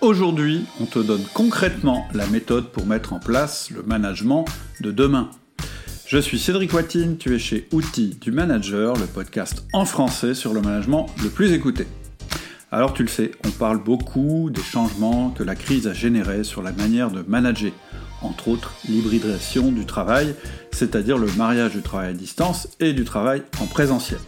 Aujourd'hui, on te donne concrètement la méthode pour mettre en place le management de demain. Je suis Cédric Watine, tu es chez Outils du Manager, le podcast en français sur le management le plus écouté. Alors tu le sais, on parle beaucoup des changements que la crise a générés sur la manière de manager, entre autres l'hybridation du travail, c'est-à-dire le mariage du travail à distance et du travail en présentiel.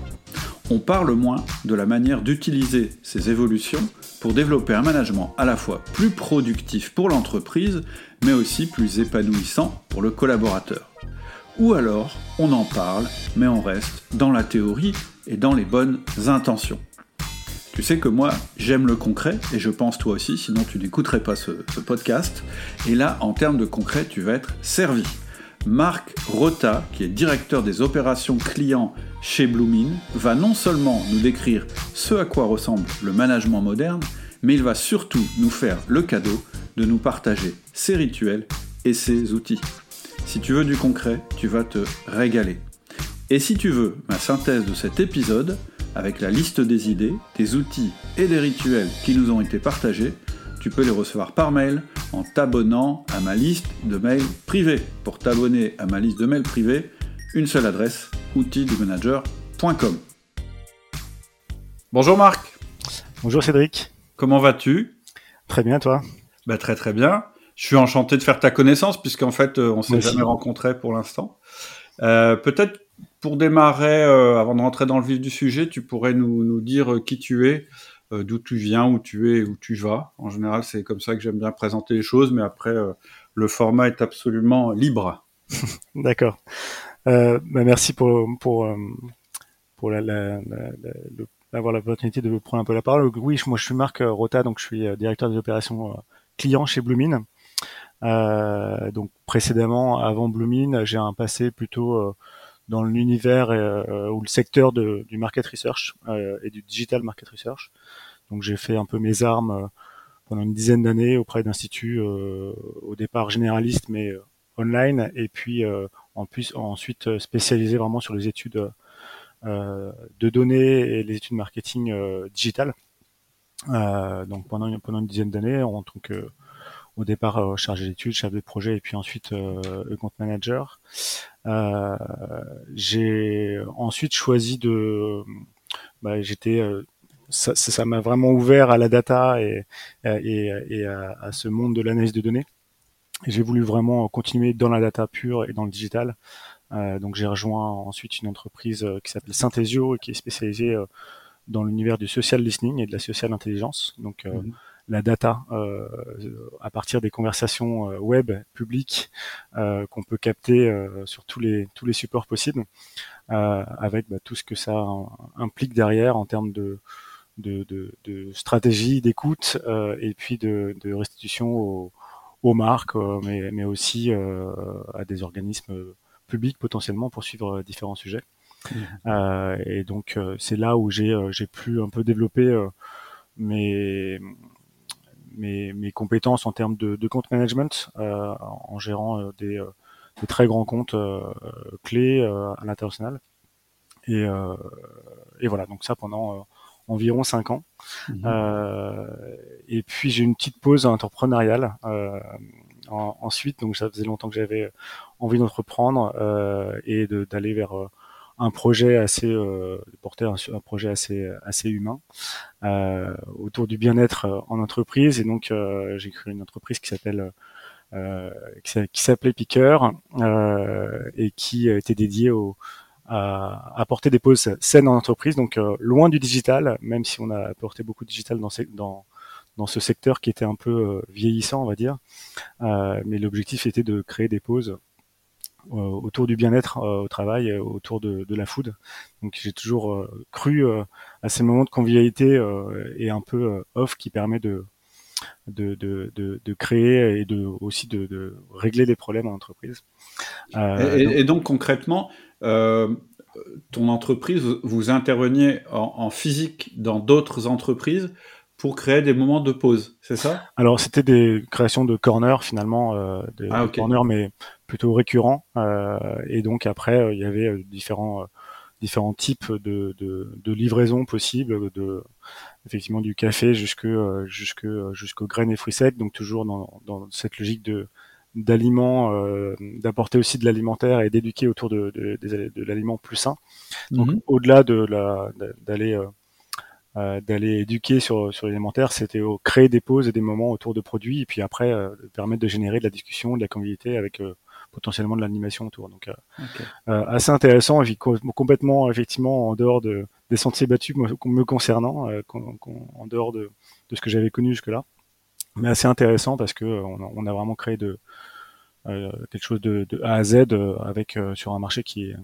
On parle moins de la manière d'utiliser ces évolutions pour développer un management à la fois plus productif pour l'entreprise, mais aussi plus épanouissant pour le collaborateur. Ou alors, on en parle, mais on reste dans la théorie et dans les bonnes intentions. Tu sais que moi, j'aime le concret, et je pense toi aussi, sinon tu n'écouterais pas ce, podcast. Et là, en termes de concret, tu vas être servi. Marc Rota, qui est directeur des opérations clients chez Bloomin, va non seulement nous décrire ce à quoi ressemble le management moderne, mais il va surtout nous faire le cadeau de nous partager ses rituels et ses outils. Si tu veux du concret, tu vas te régaler. Et si tu veux ma synthèse de cet épisode, avec la liste des idées, des outils et des rituels qui nous ont été partagés, tu peux les recevoir par mail en t'abonnant à ma liste de mails privés. Pour t'abonner à ma liste de mails privés, une seule adresse, outildumanager.com. Bonjour Marc. Bonjour Cédric. Comment vas-tu? Très bien, toi? Bah, Très très bien. Je suis enchanté de faire ta connaissance, puisqu'en fait, euh, on ne s'est jamais rencontré pour l'instant. Euh, peut-être pour démarrer, euh, avant de rentrer dans le vif du sujet, tu pourrais nous, dire qui tu es, d'où tu viens, où tu es, où tu vas. En général, c'est comme ça que j'aime bien présenter les choses, mais après, le format est absolument libre. D'accord. Bah, merci pour pour pour avoir l'opportunité de prendre un peu la parole. Oui, moi je suis Marc Rota, donc je suis directeur des opérations clients chez Bloomin. donc précédemment, avant Bloomin, j'ai un passé plutôt dans l'univers euh, ou le secteur de, du market research euh, et du digital market research. Donc j'ai fait un peu mes armes euh, pendant une dizaine d'années auprès d'instituts au départ généralistes mais online et puis en plus ensuite spécialisé vraiment sur les études de données et les études marketing digital. donc pendant une, pendant une dizaine d'années en tant que au départ euh, chargé d'études, chef de projet et puis ensuite euh, compte manager. Euh, j'ai ensuite choisi de, bah, j'étais euh, ça m'a vraiment ouvert à la data et, et, et à, ce monde de l'analyse de données. J'ai voulu vraiment continuer dans la data pure et dans le digital. Euh, donc j'ai rejoint ensuite une entreprise qui s'appelle Synthesio et qui est spécialisée dans l'univers du social listening et de la social intelligence. Donc mhm la data euh, à partir des conversations euh, web publiques euh, qu'on peut capter sur tous les tous les supports possibles, avec bah, tout ce que ça implique derrière en termes de de, de, stratégie d'écoute et puis de, de restitution aux, marques, mais, mais aussi à des organismes publics potentiellement pour suivre différents sujets. Mmh. et donc c'est là où j'ai j'ai pu un peu développer mes mes, mes compétences en termes de, de compte management euh, en gérant euh, des, euh, des, très grands comptes clés à l'international. Et, et voilà, donc ça pendant environ 5 ans. Mhm. Euh, et puis j'ai une petite pause entrepreneuriale euh, ensuite, donc ça faisait longtemps que j'avais envie d'entreprendre euh, et d'aller vers un projet assez euh, porter un, un, projet assez assez humain euh, autour du bien-être euh, en entreprise et donc euh, j'ai créé une entreprise qui s'appelle euh, qui s'appelait Picker et qui était dédiée au à apporter des pauses saines en entreprise, donc loin du digital, même si on a apporté beaucoup de digital dans, dans, dans ce secteur qui était un peu vieillissant, on va dire. mais l'objectif était de créer des pauses euh, autour du bien-être euh, au travail, autour de, de, la food. Donc j'ai toujours euh, cru à ces moments de convivialité et un peu off qui permet de de, de, de, créer et de aussi de, de régler des problèmes en entreprise. Euh, et, donc, et, donc, concrètement, euh, ton entreprise, vous interveniez en, en physique dans d'autres entreprises pour créer des moments de pause, c'est ça? Alors c'était des créations de corners finalement, euh, des, ah, corners mais plutôt récurrent. Euh, et donc après, euh, il y avait euh, différents différents types de, de, de livraisons possibles, de effectivement du café jusque jusque jusqu'aux graines et fruits secs, donc toujours dans, dans cette logique de d'aliments, euh, d'apporter aussi de l'alimentaire et d'éduquer autour de, de, de, l'aliment plus sain. Donc mhm. au-delà de la d'aller euh, euh, d'aller éduquer sur sur l'alimentaire, c'était créer des pauses et des moments autour de produits et puis après permettre de générer de la discussion, de la convivialité avec potentiellement de l'animation autour. Donc assez intéressant, et complètement effectivement en dehors de des sentiers battus me, concernant, en dehors de, de ce que j'avais connu jusque là mais assez intéressant parce que on a, vraiment créé de euh, quelque chose de, A à Z euh, avec euh, sur un marché qui est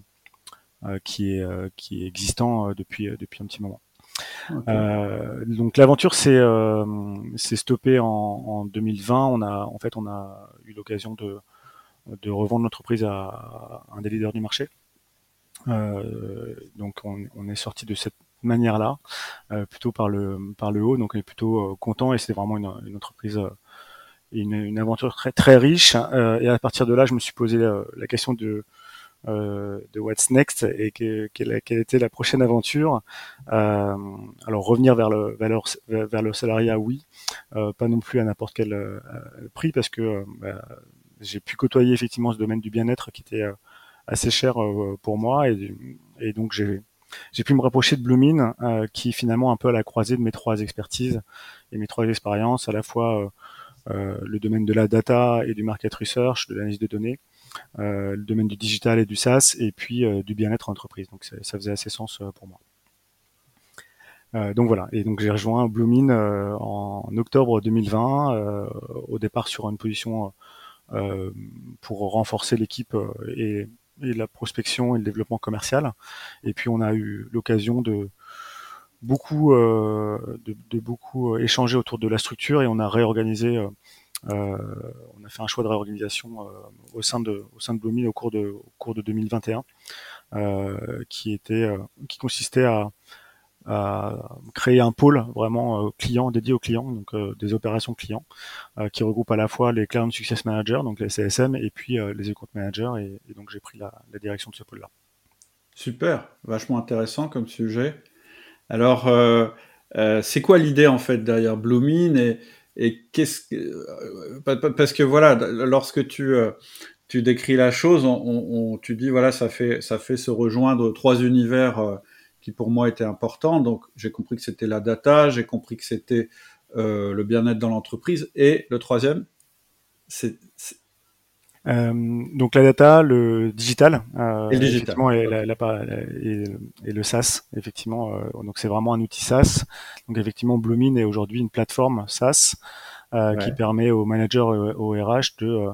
qui est qui est existant depuis depuis un petit moment. donc l'aventure s'est s'est stoppée en, en, 2020. On a en fait on a eu l'occasion de de revendre l'entreprise à, un des leaders du marché. donc on, est sorti de cette manière-là, euh, plutôt par le par le haut. Donc on est plutôt euh, content et c'est vraiment une, une entreprise euh, une, une, aventure très très riche. et à partir de là, je me suis posé la, question de de what's next et que, quelle, quelle, était la prochaine aventure. Euh, alors revenir vers le vers le, vers le salariat, oui, euh, pas non plus à n'importe quel prix parce que bah, j'ai pu côtoyer effectivement ce domaine du bien-être qui était assez cher pour moi et, et donc j'ai j'ai pu me rapprocher de Bloomin, euh, qui finalement un peu à la croisée de mes trois expertises et mes trois expériences, à la fois euh, euh, le domaine de la data et du market research, de l'analyse de données, le domaine du digital et du SaaS, et puis du bien-être entreprise. Donc ça faisait assez sens pour moi. donc voilà, et donc j'ai rejoint Bloomin en octobre 2020, au départ sur une position pour renforcer l'équipe et et la prospection et le développement commercial. Et puis on a eu l'occasion de beaucoup euh, de, beaucoup euh, échanger autour de la structure et on a réorganisé euh, on a fait un choix de réorganisation au sein de au sein de Blooming au cours de au cours de 2021 qui était qui consistait à créer un pôle vraiment euh, client dédié aux clients, donc euh, des opérations clients, euh, qui regroupe à la fois les Client Success Managers, donc les CSM, et puis les Account Managers, et, donc j'ai pris la, direction de ce pôle-là. Super, vachement intéressant comme sujet. Alors, c'est quoi l'idée en fait derrière Bloomin et, et qu'est-ce que, parce que voilà, lorsque tu tu décris la chose, on, tu dis voilà, ça fait ça fait se rejoindre trois univers qui pour moi était important. Donc j'ai compris que c'était la data, j'ai compris que c'était euh, le bien-être dans l'entreprise. Et le troisième, c'est euh, donc la data, le digital, euh, et le digital. Et, la, et, le SaaS, effectivement. Donc c'est vraiment un outil SaaS. Donc effectivement, Bloomin est aujourd'hui une plateforme SaaS qui permet aux managers et aux RH de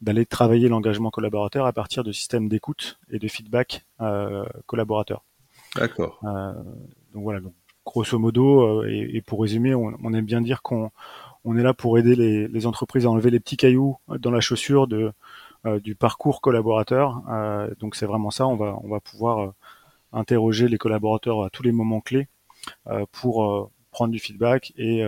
d'aller travailler l'engagement collaborateur à partir de systèmes d'écoute et de feedback collaborateur. D'accord. Euh, donc voilà, donc, grosso modo, euh, et, et, pour résumer, on, on, aime bien dire qu'on on est là pour aider les, les, entreprises à enlever les petits cailloux dans la chaussure de, euh, du parcours collaborateur. Euh, donc c'est vraiment ça, on va, on va pouvoir interroger les collaborateurs à tous les moments clés pour prendre du feedback et,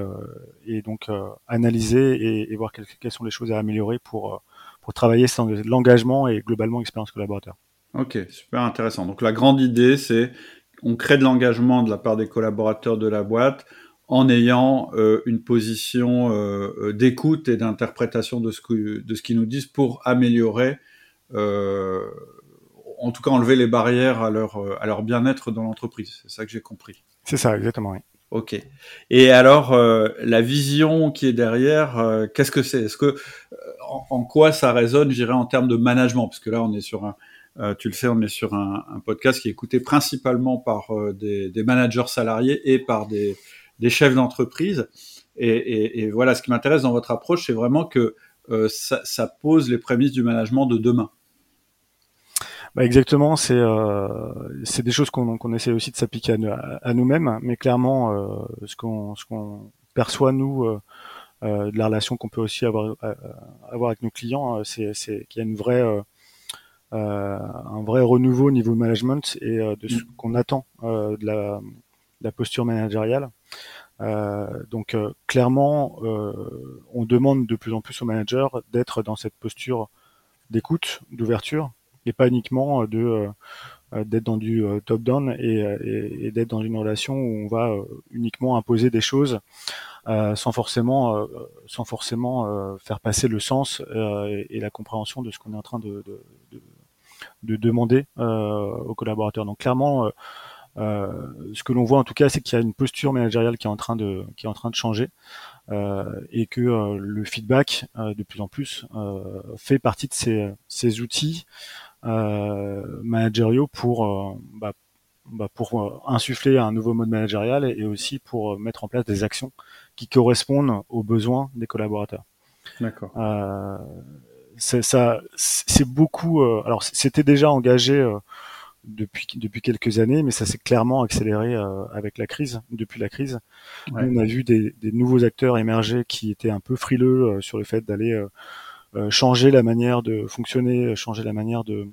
et donc analyser et, et voir quelles, quelles, sont les choses à améliorer pour, pour travailler sur l'engagement et globalement l'expérience collaborateur. Ok, super intéressant. Donc la grande idée, c'est on crée de l'engagement de la part des collaborateurs de la boîte en ayant euh, une position euh, euh, d'écoute et d'interprétation de ce que, de ce qu'ils nous disent pour améliorer, en tout cas enlever les barrières à leur à leur bien-être dans l'entreprise. C'est ça que j'ai compris. C'est ça, exactement. Oui. Ok. Et alors la vision qui est derrière, qu'est-ce que c'est? Est-ce que en, en, quoi ça résonne, je dirais, en termes de management? Parce que là, on est sur un euh, tu le sais, on est sur un, podcast qui est écouté principalement par euh, des, managers salariés et par des, chefs d'entreprise. Et, voilà, ce qui m'intéresse dans votre approche, c'est vraiment que euh, ça, pose les prémices du management de demain. Bah exactement, c'est des choses qu'on essaie aussi de s'appliquer à, nous-mêmes, mais clairement, ce qu'on perçoit nous de la relation qu'on peut aussi avoir avec nos clients, c'est qu'il y a une vraie un vrai renouveau au niveau management et euh, de ce qu'on attend euh, de la, la, posture managériale. donc clairement, on demande de plus en plus aux managers d'être dans cette posture d'écoute, d'ouverture, et pas uniquement de d'être dans du top-down et, d'être dans une relation où on va uniquement imposer des choses sans forcément, sans forcément faire passer le sens et, la compréhension de ce qu'on est en train de, de demander aux collaborateurs. Donc clairement, euh, ce que l'on voit en tout cas, c'est qu'il y a une posture managériale qui est en train de, qui est en train de changer. Euh, et que euh, le feedback de plus en plus fait partie de ces, ces outils managériaux pour bah, bah, pour insuffler un nouveau mode managérial et aussi pour mettre en place des actions qui correspondent aux besoins des collaborateurs. D'accord. Euh, ça, c'est beaucoup. alors, c'était déjà engagé depuis depuis quelques années, mais ça s'est clairement accéléré euh, avec la crise. Depuis la crise, on a vu des, des, nouveaux acteurs émerger qui étaient un peu frileux euh, sur le fait d'aller euh, changer la manière de fonctionner, changer la manière de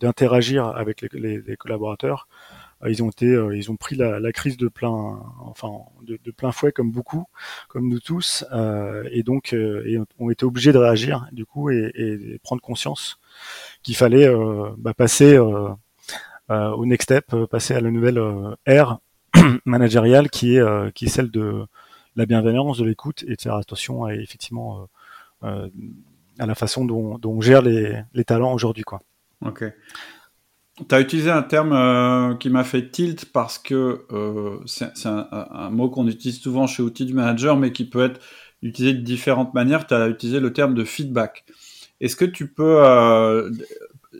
d'interagir de, avec les, les, collaborateurs. Ils ont été, ils ont pris la, la crise de plein, enfin de, plein fouet comme beaucoup, comme nous tous, et donc et ont été obligés de réagir du coup et, et prendre conscience qu'il fallait euh, bah, passer euh, euh, au next step, passer à la nouvelle ère managériale qui est qui est celle de la bienveillance, de l'écoute et de faire attention à effectivement à la façon dont, dont on gère les, les talents aujourd'hui. Quoi. Ok. Tu as utilisé un terme qui m'a fait tilt parce que c'est un, mot qu'on utilise souvent chez Outils du Manager, mais qui peut être utilisé de différentes manières. Tu as utilisé le terme de feedback. Est-ce que tu peux euh,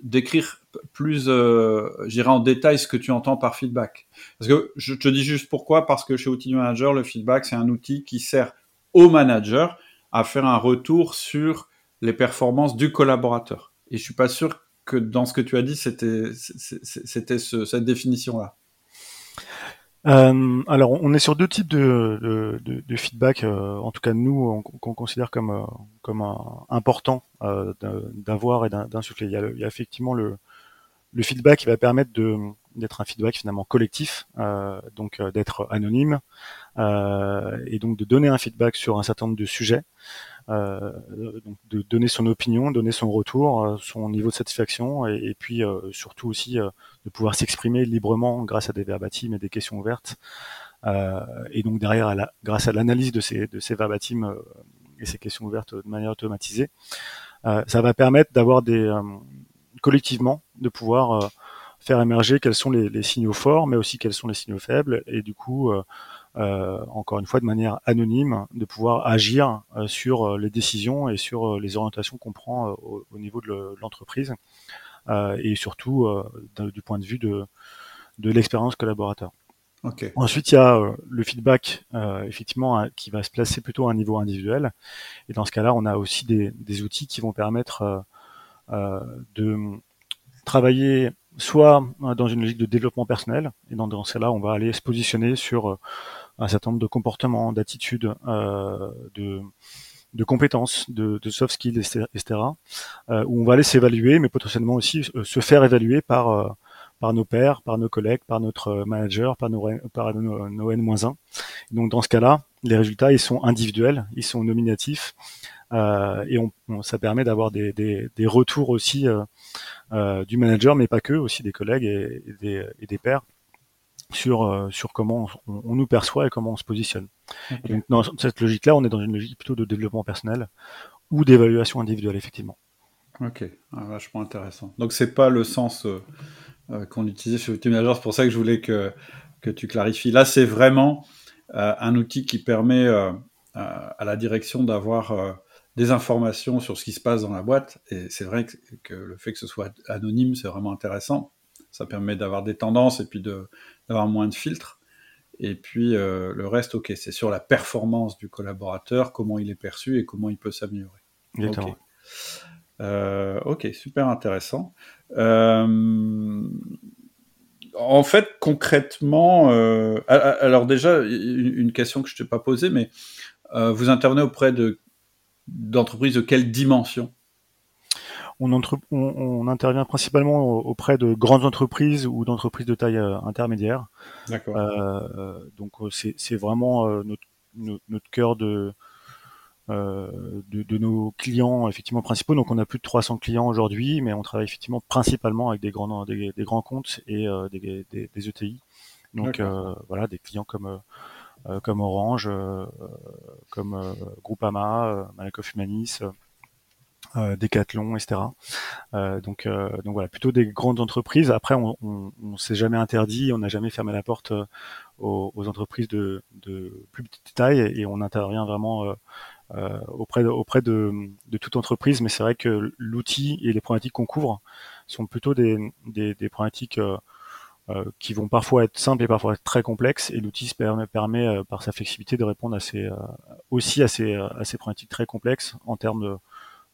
décrire plus, euh, j'irai en détail ce que tu entends par feedback? Parce que je te dis juste pourquoi, parce que chez Outil Manager, le feedback, c'est un outil qui sert au manager à faire un retour sur les performances du collaborateur. Et je suis pas sûr que dans ce que tu as dit, c'était cette définition-là. Euh, alors, on est sur deux types de, de, de, feedback, euh, en tout cas nous, qu'on considère comme, euh, comme important d'avoir et d'insuffler. Il, il, y a effectivement le, le feedback va permettre d'être un feedback finalement collectif, donc d'être anonyme, et donc de donner un feedback sur un certain nombre de sujets. Euh, donc de donner son opinion, donner son retour, euh, son niveau de satisfaction, et, puis euh, surtout aussi de pouvoir s'exprimer librement grâce à des verbatims et des questions ouvertes. et donc derrière, la, grâce à l'analyse de ces, de ces verbatims et ces questions ouvertes de manière automatisée, ça va permettre d'avoir des collectivement de pouvoir faire émerger quels sont les, les, signaux forts, mais aussi quels sont les signaux faibles, et du coup euh, encore une fois de manière anonyme, de pouvoir agir euh, sur euh, les décisions et sur les orientations qu'on prend au, niveau de l'entreprise et surtout du point de vue de, de l'expérience collaborateur. Okay. Ensuite, il y a le feedback, effectivement, qui va se placer plutôt à un niveau individuel. Et dans ce cas-là, on a aussi des, des outils qui vont permettre de travailler soit dans une logique de développement personnel, et dans, dans ce cas-là, on va aller se positionner sur un certain nombre de comportements, d'attitudes, euh, de, de compétences, de, de, soft skills, etc., euh, où on va aller s'évaluer, mais potentiellement aussi euh, se faire évaluer par euh, par nos pairs, par nos collègues, par notre manager, par nos, par nos, N-1. Donc dans ce cas-là, les résultats, ils sont individuels, ils sont nominatifs, euh, et on, ça permet d'avoir des, des, des, retours aussi euh, du manager, mais pas que, aussi des collègues et, et des, et des pairs sur euh, sur comment on, nous perçoit et comment on se positionne. donc dans cette logique-là, on est dans une logique plutôt de développement personnel ou d'évaluation individuelle effectivement. Ok, ah, vachement intéressant. Donc c'est pas le sens euh, euh, qu'on utilisait chez Ultimate Manager, c'est pour ça que je voulais que que tu clarifies. Là, c'est vraiment un outil qui permet à la direction d'avoir des informations sur ce qui se passe dans la boîte. Et c'est vrai que, que, le fait que ce soit anonyme, c'est vraiment intéressant. Ça permet d'avoir des tendances et puis d'avoir moins de filtres. Et puis euh, le reste, ok, c'est sur la performance du collaborateur, comment il est perçu et comment il peut s'améliorer. Ok. Euh, ok, super intéressant. Euh, en fait, concrètement, alors déjà, une question que je t'ai pas posée, mais vous intervenez auprès de d'entreprises de quelle dimension? On, intervient principalement auprès de grandes entreprises ou d'entreprises de taille euh, intermédiaire. D'accord. Euh, donc euh, c'est vraiment notre, notre, cœur de de, nos clients effectivement principaux. Donc on a plus de 300 clients aujourd'hui, mais on travaille effectivement principalement avec des grands des, grands comptes et des, des, ETI. E donc voilà, des clients comme comme Orange, comme Groupama, Malakoff Humanis, euh, Decathlon, etc. Euh, donc, euh, donc voilà, plutôt des grandes entreprises. Après, on, on, s'est jamais interdit, on n'a jamais fermé la porte aux, entreprises de, plus petite taille et on intervient vraiment auprès, de, auprès de, toute entreprise. Mais c'est vrai que l'outil et les problématiques qu'on couvre sont plutôt des, des, problématiques qui vont parfois être simples et parfois être très complexes. Et l'outil permet, permet par sa flexibilité de répondre à ces, aussi à ces, à ces problématiques très complexes en termes de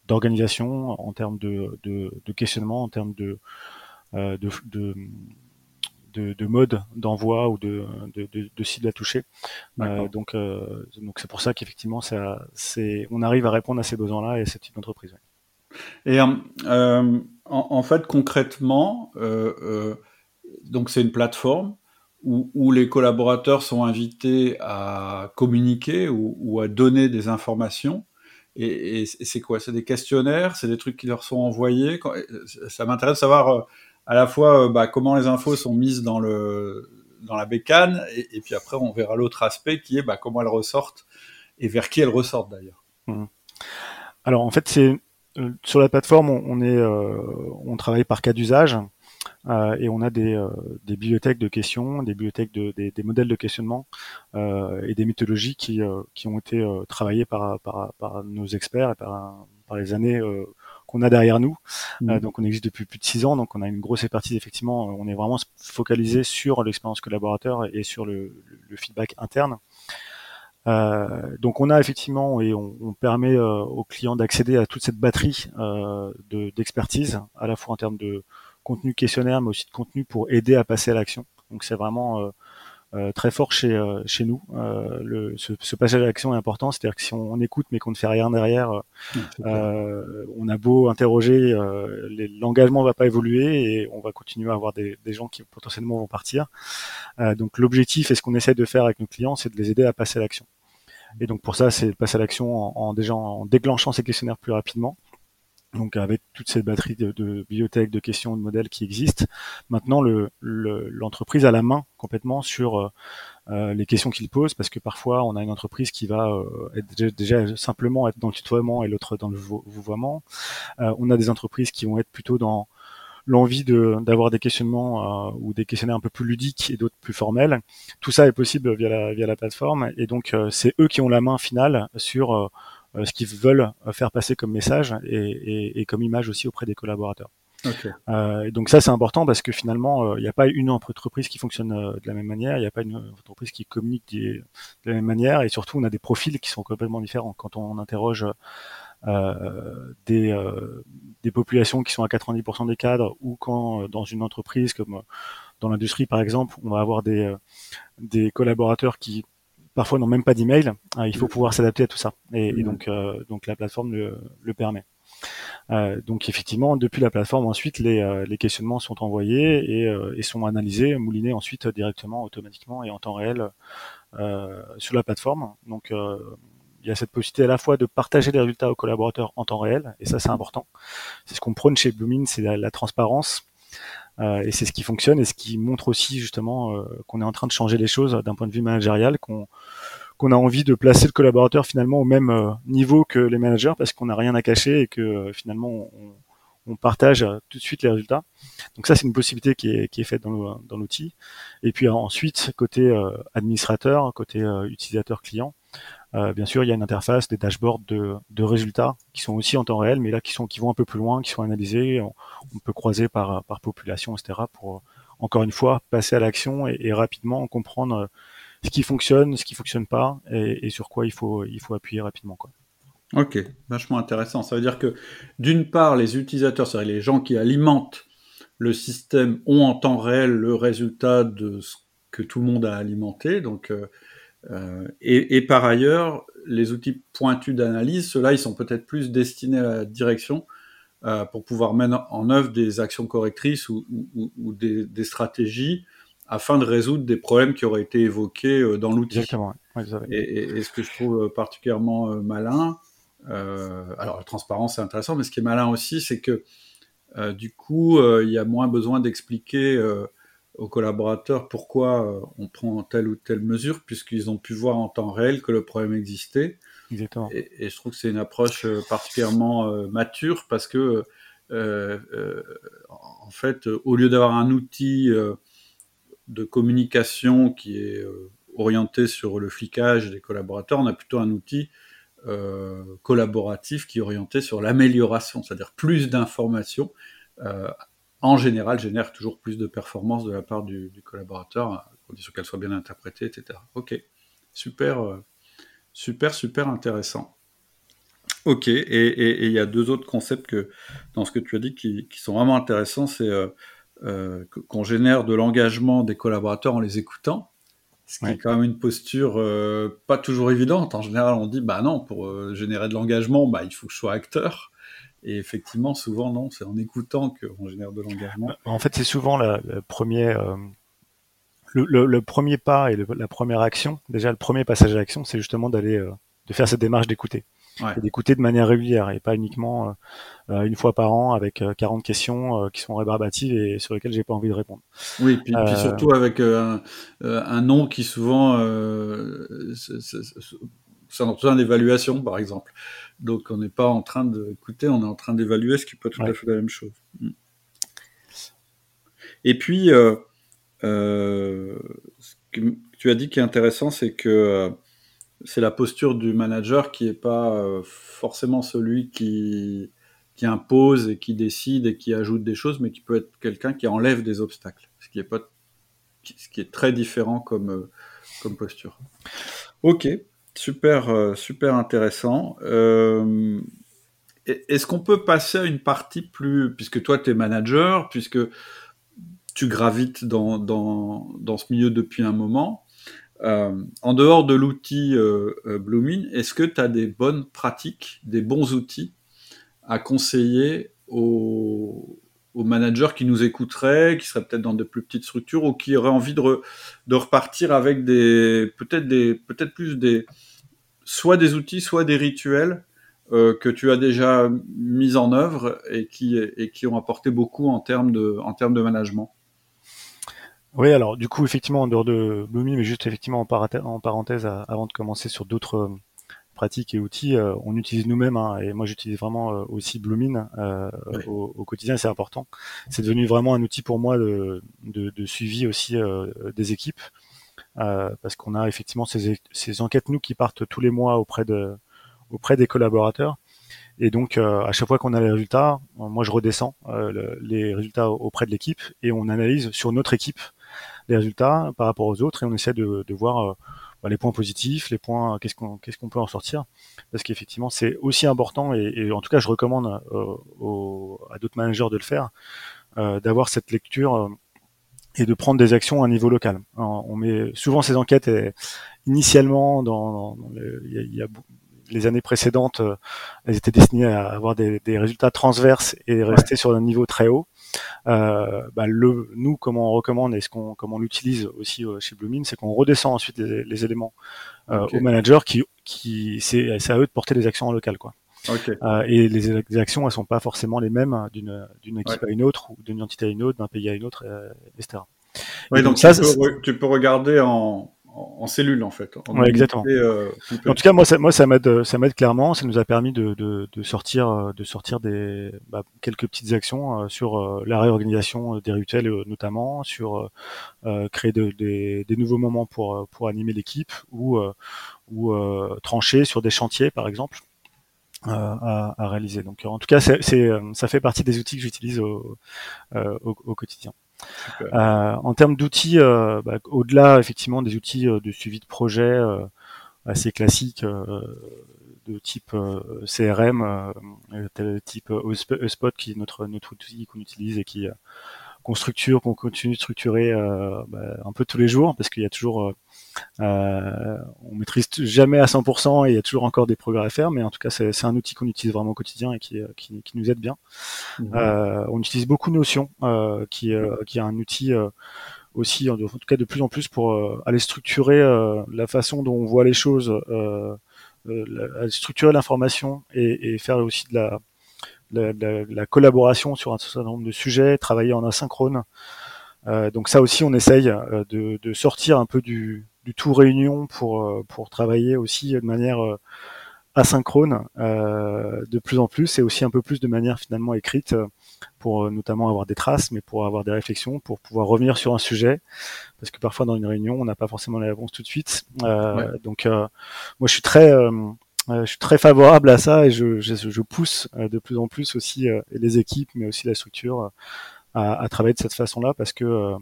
d'organisation, en termes de, de, de, questionnement, en termes de, euh, de, de, de, mode d'envoi ou de, de, de, cible à toucher. Euh, donc, euh, donc c'est pour ça qu'effectivement, ça, c'est, on arrive à répondre à ces besoins-là et à ce type d'entreprise. Et euh, en, en, fait, concrètement, euh, donc c'est une plateforme où, les collaborateurs sont invités à communiquer ou, à donner des informations. Et, c'est quoi? C'est des questionnaires? C'est des trucs qui leur sont envoyés? Ça m'intéresse de savoir euh, à la fois euh, bah, comment les infos sont mises dans, le, dans la bécane, et, puis après on verra l'autre aspect qui est bah, comment elles ressortent et vers qui elles ressortent d'ailleurs. Mmh. Alors en fait, c'est euh, sur la plateforme, est, euh, on travaille par cas d'usage. Euh, et on a des, euh, des, bibliothèques de questions, des bibliothèques de, des, des modèles de questionnement euh, et des mythologies qui, qui ont été travaillées par, par, par, nos experts et par, par les années qu'on a derrière nous. Mmh. donc on existe depuis plus de six ans, donc on a une grosse partie effectivement. On est vraiment focalisé sur l'expérience collaborateur et sur le, le feedback interne. Euh, donc on a effectivement et on, on permet aux clients d'accéder à toute cette batterie euh, d'expertise, à la fois en termes de, contenu questionnaire, mais aussi de contenu pour aider à passer à l'action. Donc c'est vraiment euh, euh, très fort chez, euh, chez nous. le, ce, ce, passage à l'action est important, c'est-à-dire que si on, écoute mais qu'on ne fait rien derrière, on a beau interroger, l'engagement va pas évoluer et on va continuer à avoir des, des gens qui potentiellement vont partir. donc l'objectif et ce qu'on essaie de faire avec nos clients, c'est de les aider à passer à l'action. Et donc pour ça, c'est passer à l'action en, en, déjà, en déclenchant ces questionnaires plus rapidement donc avec toute cette batterie de, bibliothèques, de questions, de modèles qui existent, maintenant l'entreprise le, a la main complètement sur euh, euh, les questions qu'il pose, parce que parfois on a une entreprise qui va euh, déjà, simplement être dans le tutoiement et l'autre dans le vouvoiement. on a des entreprises qui vont être plutôt dans l'envie d'avoir des questionnements ou des questionnaires un peu plus ludiques et d'autres plus formels. Tout ça est possible via la, plateforme et donc c'est eux qui ont la main finale sur euh, ce qu'ils veulent euh, faire passer comme message et, et, et, comme image aussi auprès des collaborateurs. Okay. Euh, et donc ça c'est important parce que finalement euh, il n'y a pas une entreprise qui fonctionne de la même manière, il n'y a pas une entreprise qui communique de la même manière et surtout on a des profils qui sont complètement différents. Quand on interroge euh, des, euh, des populations qui sont à 90% des cadres ou quand dans une entreprise comme dans l'industrie par exemple, on va avoir des, des collaborateurs qui parfois n'ont même pas d'email. Euh, il faut pouvoir s'adapter à tout ça. Et, et donc, euh, donc la plateforme le, le permet. Euh, donc effectivement, depuis la plateforme, ensuite les, euh, les questionnements sont envoyés et, euh, et, sont analysés, moulinés ensuite directement, automatiquement et en temps réel sur la plateforme. Donc il y a cette possibilité à la fois de partager les résultats aux collaborateurs en temps réel, et ça c'est important. C'est ce qu'on prône chez Bloomin, c'est la, la, transparence. Euh, et c'est ce qui fonctionne et ce qui montre aussi justement euh, qu'on est en train de changer les choses d'un point de vue managérial, qu'on qu'on a envie de placer le collaborateur finalement au même euh, niveau que les managers parce qu'on n'a rien à cacher et que finalement on, on, partage tout de suite les résultats. Donc ça c'est une possibilité qui est, qui est faite dans l'outil. Et puis ensuite côté administrateur, côté utilisateur client, euh, bien sûr, il y a une interface, des dashboards de, résultats qui sont aussi en temps réel, mais là qui sont qui vont un peu plus loin, qui sont analysés. On, peut croiser par, par population, etc. pour encore une fois passer à l'action et, rapidement comprendre ce qui fonctionne, ce qui fonctionne pas, et, sur quoi il faut il faut appuyer rapidement. Ok, vachement intéressant. Ça veut dire que d'une part, les utilisateurs, c'est-à-dire les gens qui alimentent le système, ont en temps réel le résultat de ce que tout le monde a alimenté. Donc, euh, euh, et, et, par ailleurs, les outils pointus d'analyse, ceux-là, ils sont peut-être plus destinés à la direction euh, pour pouvoir mettre en œuvre des actions correctrices ou, ou, ou des, des, stratégies afin de résoudre des problèmes qui auraient été évoqués dans l'outil. Exactement. et, ce que je trouve particulièrement malin, alors la transparence c'est intéressant, mais ce qui est malin aussi, c'est que du coup, il y a moins besoin d'expliquer aux collaborateurs pourquoi on prend telle ou telle mesure, puisqu'ils ont pu voir en temps réel que le problème existait. Exactement. Et, je trouve que c'est une approche particulièrement mature parce que euh, euh, en fait, au lieu d'avoir un outil euh, de communication qui est orienté sur le flicage des collaborateurs, on a plutôt un outil collaboratif qui est orienté sur l'amélioration, c'est-à-dire plus d'informations. En général, génère toujours plus de performance de la part du, collaborateur, à condition qu'elle soit bien interprétée, etc. Ok, super, super, super intéressant. Ok, et il y a deux autres concepts que, dans ce que tu as dit qui, sont vraiment intéressants, c'est euh, euh, qu'on génère de l'engagement des collaborateurs en les écoutant, ce qui est quand même une posture euh, pas toujours évidente. En général, on dit, bah non, pour générer de l'engagement, bah, il faut que je sois acteur. Et effectivement, souvent, non, c'est en écoutant qu'on génère de l'engagement. En fait, c'est souvent le, premier, le, premier pas et la première action. Déjà, le premier passage à l'action, c'est justement d'aller, de faire cette démarche d'écouter d'écouter de manière régulière et pas uniquement euh, euh, une fois par an avec 40 euh, questions qui sont rébarbatives et sur lesquelles j'ai pas envie de répondre. Oui, puis, puis surtout avec un, un, nom qui souvent ça a besoin d'évaluation, par exemple. Donc on n'est pas en train d'écouter, on est en train d'évaluer, ce qui peut être tout à fait la même chose. Mm. Et puis, euh, ce que tu as dit qui est intéressant, c'est que c'est la posture du manager qui n'est pas euh, forcément celui qui, qui impose et qui décide et qui ajoute des choses, mais qui peut être quelqu'un qui enlève des obstacles, ce qui est, pas, ce qui est très différent comme, euh, comme posture. Ok, super, euh, super intéressant. Est-ce qu'on peut passer à une partie plus, puisque toi tu es manager, puisque tu gravites dans, ce milieu depuis un moment, euh, en dehors de l'outil euh, euh Bloomin, est-ce que tu as des bonnes pratiques, des bons outils à conseiller aux, managers qui nous écouteraient, qui seraient peut-être dans de plus petites structures ou qui auraient envie de, repartir avec des peut-être des plus des soit des outils, soit des rituels euh, que tu as déjà mis en œuvre et qui ont apporté beaucoup en termes de en termes de management. Oui, alors du coup, effectivement, en dehors de Bloomy, mais juste effectivement en, parenthèse, avant de commencer sur d'autres euh, pratiques et outils, euh, on utilise nous-mêmes, hein, et moi j'utilise vraiment euh, aussi Bloomin au, quotidien, c'est important. C'est devenu vraiment un outil pour moi de, suivi aussi des équipes, parce qu'on a effectivement ces, ces, enquêtes, nous, qui partent tous les mois auprès, de, auprès des collaborateurs. Et donc, à chaque fois qu'on a les résultats, moi je redescends les résultats auprès de l'équipe et on analyse sur notre équipe les résultats par rapport aux autres et on essaie de, de voir euh, bah, les points positifs, les points, qu'est-ce qu'on qu'est-ce qu'on peut en sortir, parce qu'effectivement c'est aussi important et, et, en tout cas je recommande euh, à d'autres managers de le faire, euh, d'avoir cette lecture euh, et de prendre des actions à un niveau local. on met souvent ces enquêtes initialement dans, il y a, les années précédentes, elles étaient destinées à avoir des, des résultats transverses et rester sur un niveau très haut. Euh, bah, le, nous, comment on recommande et ce qu'on, comment on l'utilise aussi euh, chez Bloomin, c'est qu'on redescend ensuite les, éléments euh, aux managers qui, qui c'est, à eux de porter des actions en local, quoi. et les, actions, elles sont pas forcément les mêmes d'une, d'une équipe à une autre ou d'une entité à une autre, d'un pays à une autre, etc. Oui, donc, ça, tu peux regarder en, en, cellule en fait. exactement. Euh, en tout cas, moi, ça, moi, ça m'aide, ça m'aide clairement. Ça nous a permis de, de, de sortir, euh, de sortir des bah, quelques petites actions euh, sur la réorganisation des rituels, notamment sur créer de, des, des nouveaux moments pour pour animer l'équipe ou ou trancher sur des chantiers, par exemple. À, à, réaliser. Donc, en tout cas, c'est, ça fait partie des outils que j'utilise au, au, au quotidien. Euh, en termes d'outils, euh, bah, au-delà effectivement des outils euh, de suivi de projet assez classiques de type CRM, type Spot qui est notre outil qu'on utilise et qui qu'on structure, qu'on continue de structurer bah, un peu tous les jours parce qu'il y a toujours euh, on maîtrise jamais à 100% et il y a toujours encore des progrès à faire, mais en tout cas c'est un outil qu'on utilise vraiment au quotidien et qui, qui, qui nous aide bien. Mhm. Euh, on utilise beaucoup Notion, euh, qui, qui est un outil aussi, en tout cas de plus en plus, pour aller structurer la façon dont on voit les choses, structurer l'information et, et, faire aussi de la, la, la, collaboration sur un certain nombre de sujets, travailler en asynchrone. Euh, donc ça aussi, on essaye de, de, sortir un peu du, du tout réunion pour, pour travailler aussi de manière asynchrone euh, de plus en plus et aussi un peu plus de manière finalement écrite pour euh, notamment avoir des traces, mais pour avoir des réflexions, pour pouvoir revenir sur un sujet, parce que parfois dans une réunion on n'a pas forcément la réponse tout de suite. Euh, Donc euh, moi je suis très euh, je suis très favorable à ça et je, je, je pousse de plus en plus aussi les équipes, mais aussi la structure à, à travailler de cette façon-là parce que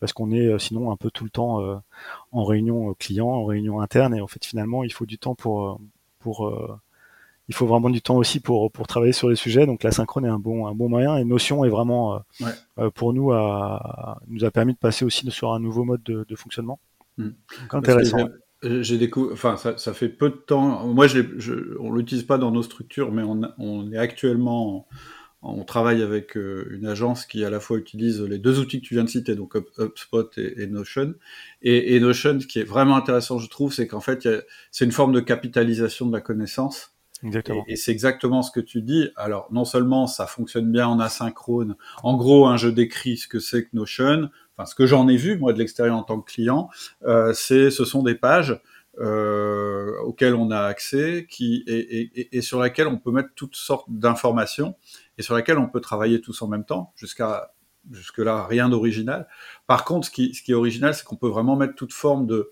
parce qu'on est sinon un peu tout le temps en réunion client, en réunion interne et en fait finalement il faut du temps pour pour euh, il faut vraiment du temps aussi pour, pour travailler sur les sujets. Donc la synchrone est un bon, un bon moyen. Et Notion est vraiment, euh, euh, pour nous, à, nous a permis de passer aussi sur un nouveau mode de, de fonctionnement. Hmm. Donc intéressant. J'ai découvert, enfin, ça, ça, fait peu de temps. Moi, je, je on l'utilise pas dans nos structures, mais on, on est actuellement on travaille avec euh, une agence qui à la fois utilise les deux outils que tu viens de citer, donc HubSpot et, Notion. Et, Notion, ce qui est vraiment intéressant, je trouve, c'est qu'en fait, c'est une forme de capitalisation de la connaissance. Exactement. Et, c'est exactement ce que tu dis. Alors, non seulement ça fonctionne bien en asynchrone. En gros, un je décris ce que c'est que Notion. Enfin, ce que j'en ai vu moi de l'extérieur en tant que client, euh, c'est, ce sont des pages euh, auxquelles on a accès, qui et, et, sur laquelle on peut mettre toutes sortes d'informations et sur laquelle on peut travailler tous en même temps, jusqu'à jusque là rien d'original. Par contre, ce qui, ce qui est original, c'est qu'on peut vraiment mettre toute forme de,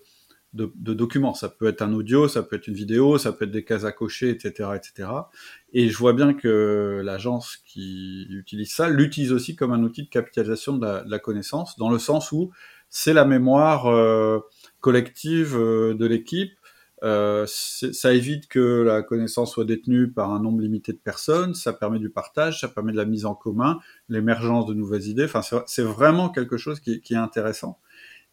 de, de, documents. Ça peut être un audio, ça peut être une vidéo, ça peut être des cases à cocher, etc., etc. Et je vois bien que l'agence qui utilise ça l'utilise aussi comme un outil de capitalisation de la, de la connaissance, dans le sens où c'est la mémoire euh, collective euh, de l'équipe euh, ça évite que la connaissance soit détenue par un nombre limité de personnes, ça permet du partage, ça permet de la mise en commun, l'émergence de nouvelles idées. Enfin, c'est vraiment quelque chose qui, est intéressant.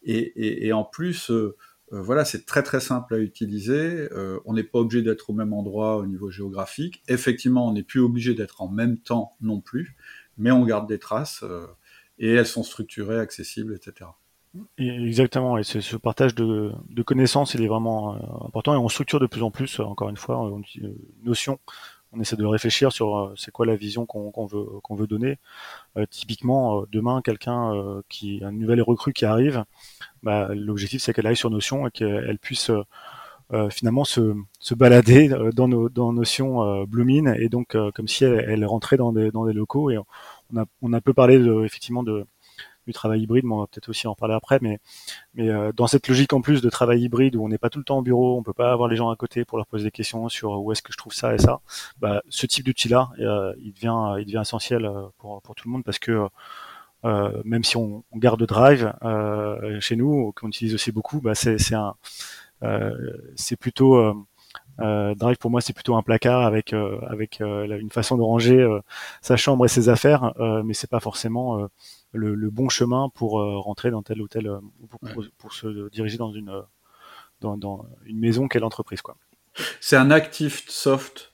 Et, en plus, euh, euh voilà, c'est très très simple à utiliser. On n'est pas obligé d'être au même endroit au niveau géographique. Effectivement, on n'est plus obligé d'être en même temps non plus, mais on garde des traces et elles sont structurées, accessibles, etc. Exactement, et ce partage de, de, connaissances, il est vraiment euh, important et on structure de plus en plus, euh, encore une fois, on euh, notion, on essaie de réfléchir sur c'est quoi la vision qu'on veut, qu'on veut donner. typiquement, demain, quelqu'un qui, un nouvel recrue qui arrive, bah, l'objectif c'est qu'elle aille sur Notion et qu'elle puisse finalement se, se balader dans nos dans Notion Bloomin et donc comme si elle, elle, rentrait dans des, dans des locaux et on a, on a peu parlé de, effectivement de du travail hybride, mais on va peut-être aussi en parler après, mais, mais euh, dans cette logique en plus de travail hybride où on n'est pas tout le temps au bureau, on peut pas avoir les gens à côté pour leur poser des questions sur où est-ce que je trouve ça et ça, bah, ce type d'outil-là, euh, il devient, il devient essentiel euh, pour, pour tout le monde parce que euh, même si on, on garde Drive euh, chez nous, qu'on utilise aussi beaucoup, bah, c'est, un, c'est plutôt Drive pour moi c'est plutôt un placard avec avec une façon de ranger sa chambre et ses affaires, mais c'est pas forcément le, bon chemin pour euh, rentrer dans tel ou tel, euh, pour, se diriger dans une, euh, dans, une maison qu'est l'entreprise. Quoi. C'est un actif soft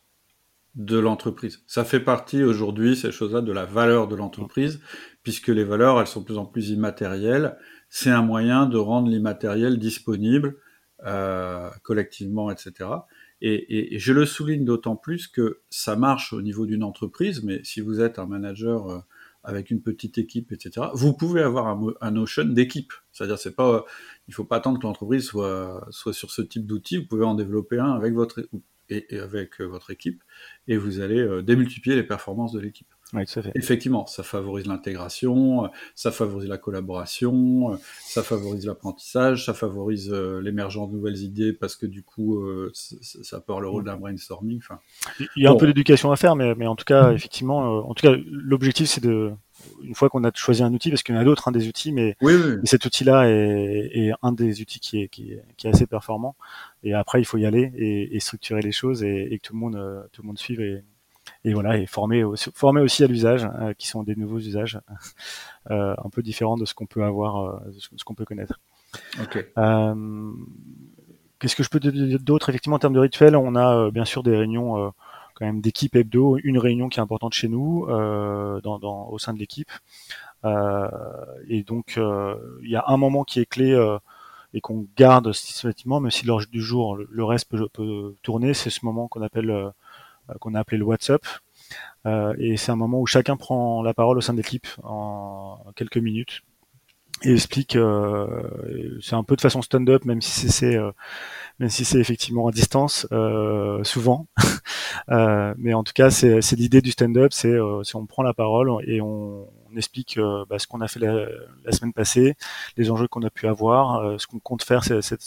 de l'entreprise. Ça fait partie aujourd'hui, ces choses-là, de la valeur de l'entreprise, puisque les valeurs, elles sont de plus en plus immatérielles. C'est un moyen de rendre l'immatériel disponible euh, collectivement, etc. Et, et, je le souligne d'autant plus que ça marche au niveau d'une entreprise, mais si vous êtes un manager avec une petite équipe, etc. Vous pouvez avoir un, notion d'équipe. C'est-à-dire, c'est pas, il faut pas attendre que l'entreprise soit, soit sur ce type d'outil. Vous pouvez en développer un avec votre, et, avec euh, votre équipe, et vous allez euh, démultiplier les performances de l'équipe. Oui, tout à fait. Effectivement, ça favorise l'intégration, ça favorise la collaboration, ça favorise l'apprentissage, ça favorise euh, l'émergence de nouvelles idées parce que du coup, euh, ça peut avoir le rôle d'un brainstorming. Enfin, il y a un peu d'éducation à faire, mais, mais en tout cas, effectivement, euh, en tout cas, l'objectif c'est de, une fois qu'on a choisi un outil, parce qu'il y en a d'autres, hein, des outils, mais, oui, oui. cet outil-là est, est, un des outils qui est, qui est, qui, est, assez performant. Et après, il faut y aller et, et structurer les choses et, et, que tout le monde, tout le monde suive et, et voilà, et former aussi, former aussi à l'usage, euh, qui sont des nouveaux usages euh, un peu différents de ce qu'on peut avoir, euh, ce qu'on peut connaître. Qu'est-ce que je peux dire d'autre? Effectivement, en termes de rituel, on a bien sûr des réunions quand même d'équipe hebdo, une réunion qui est importante chez nous, dans, dans, au sein de l'équipe. et donc il y a un moment qui est clé et qu'on garde systématiquement, même si lors du jour le, reste peut, peut tourner, c'est ce moment qu'on appelle qu'on a appelé le WhatsApp. et c'est un moment où chacun prend la parole au sein de l'équipe en quelques minutes et explique. c'est un peu de façon stand-up, même si c'est même si c'est effectivement à distance, euh, souvent. euh, mais en tout cas, c'est l'idée du stand-up, c'est euh, si on prend la parole et on explique euh, bah, ce qu'on a fait la, semaine passée, les enjeux qu'on a pu avoir, euh, ce qu'on compte faire cette,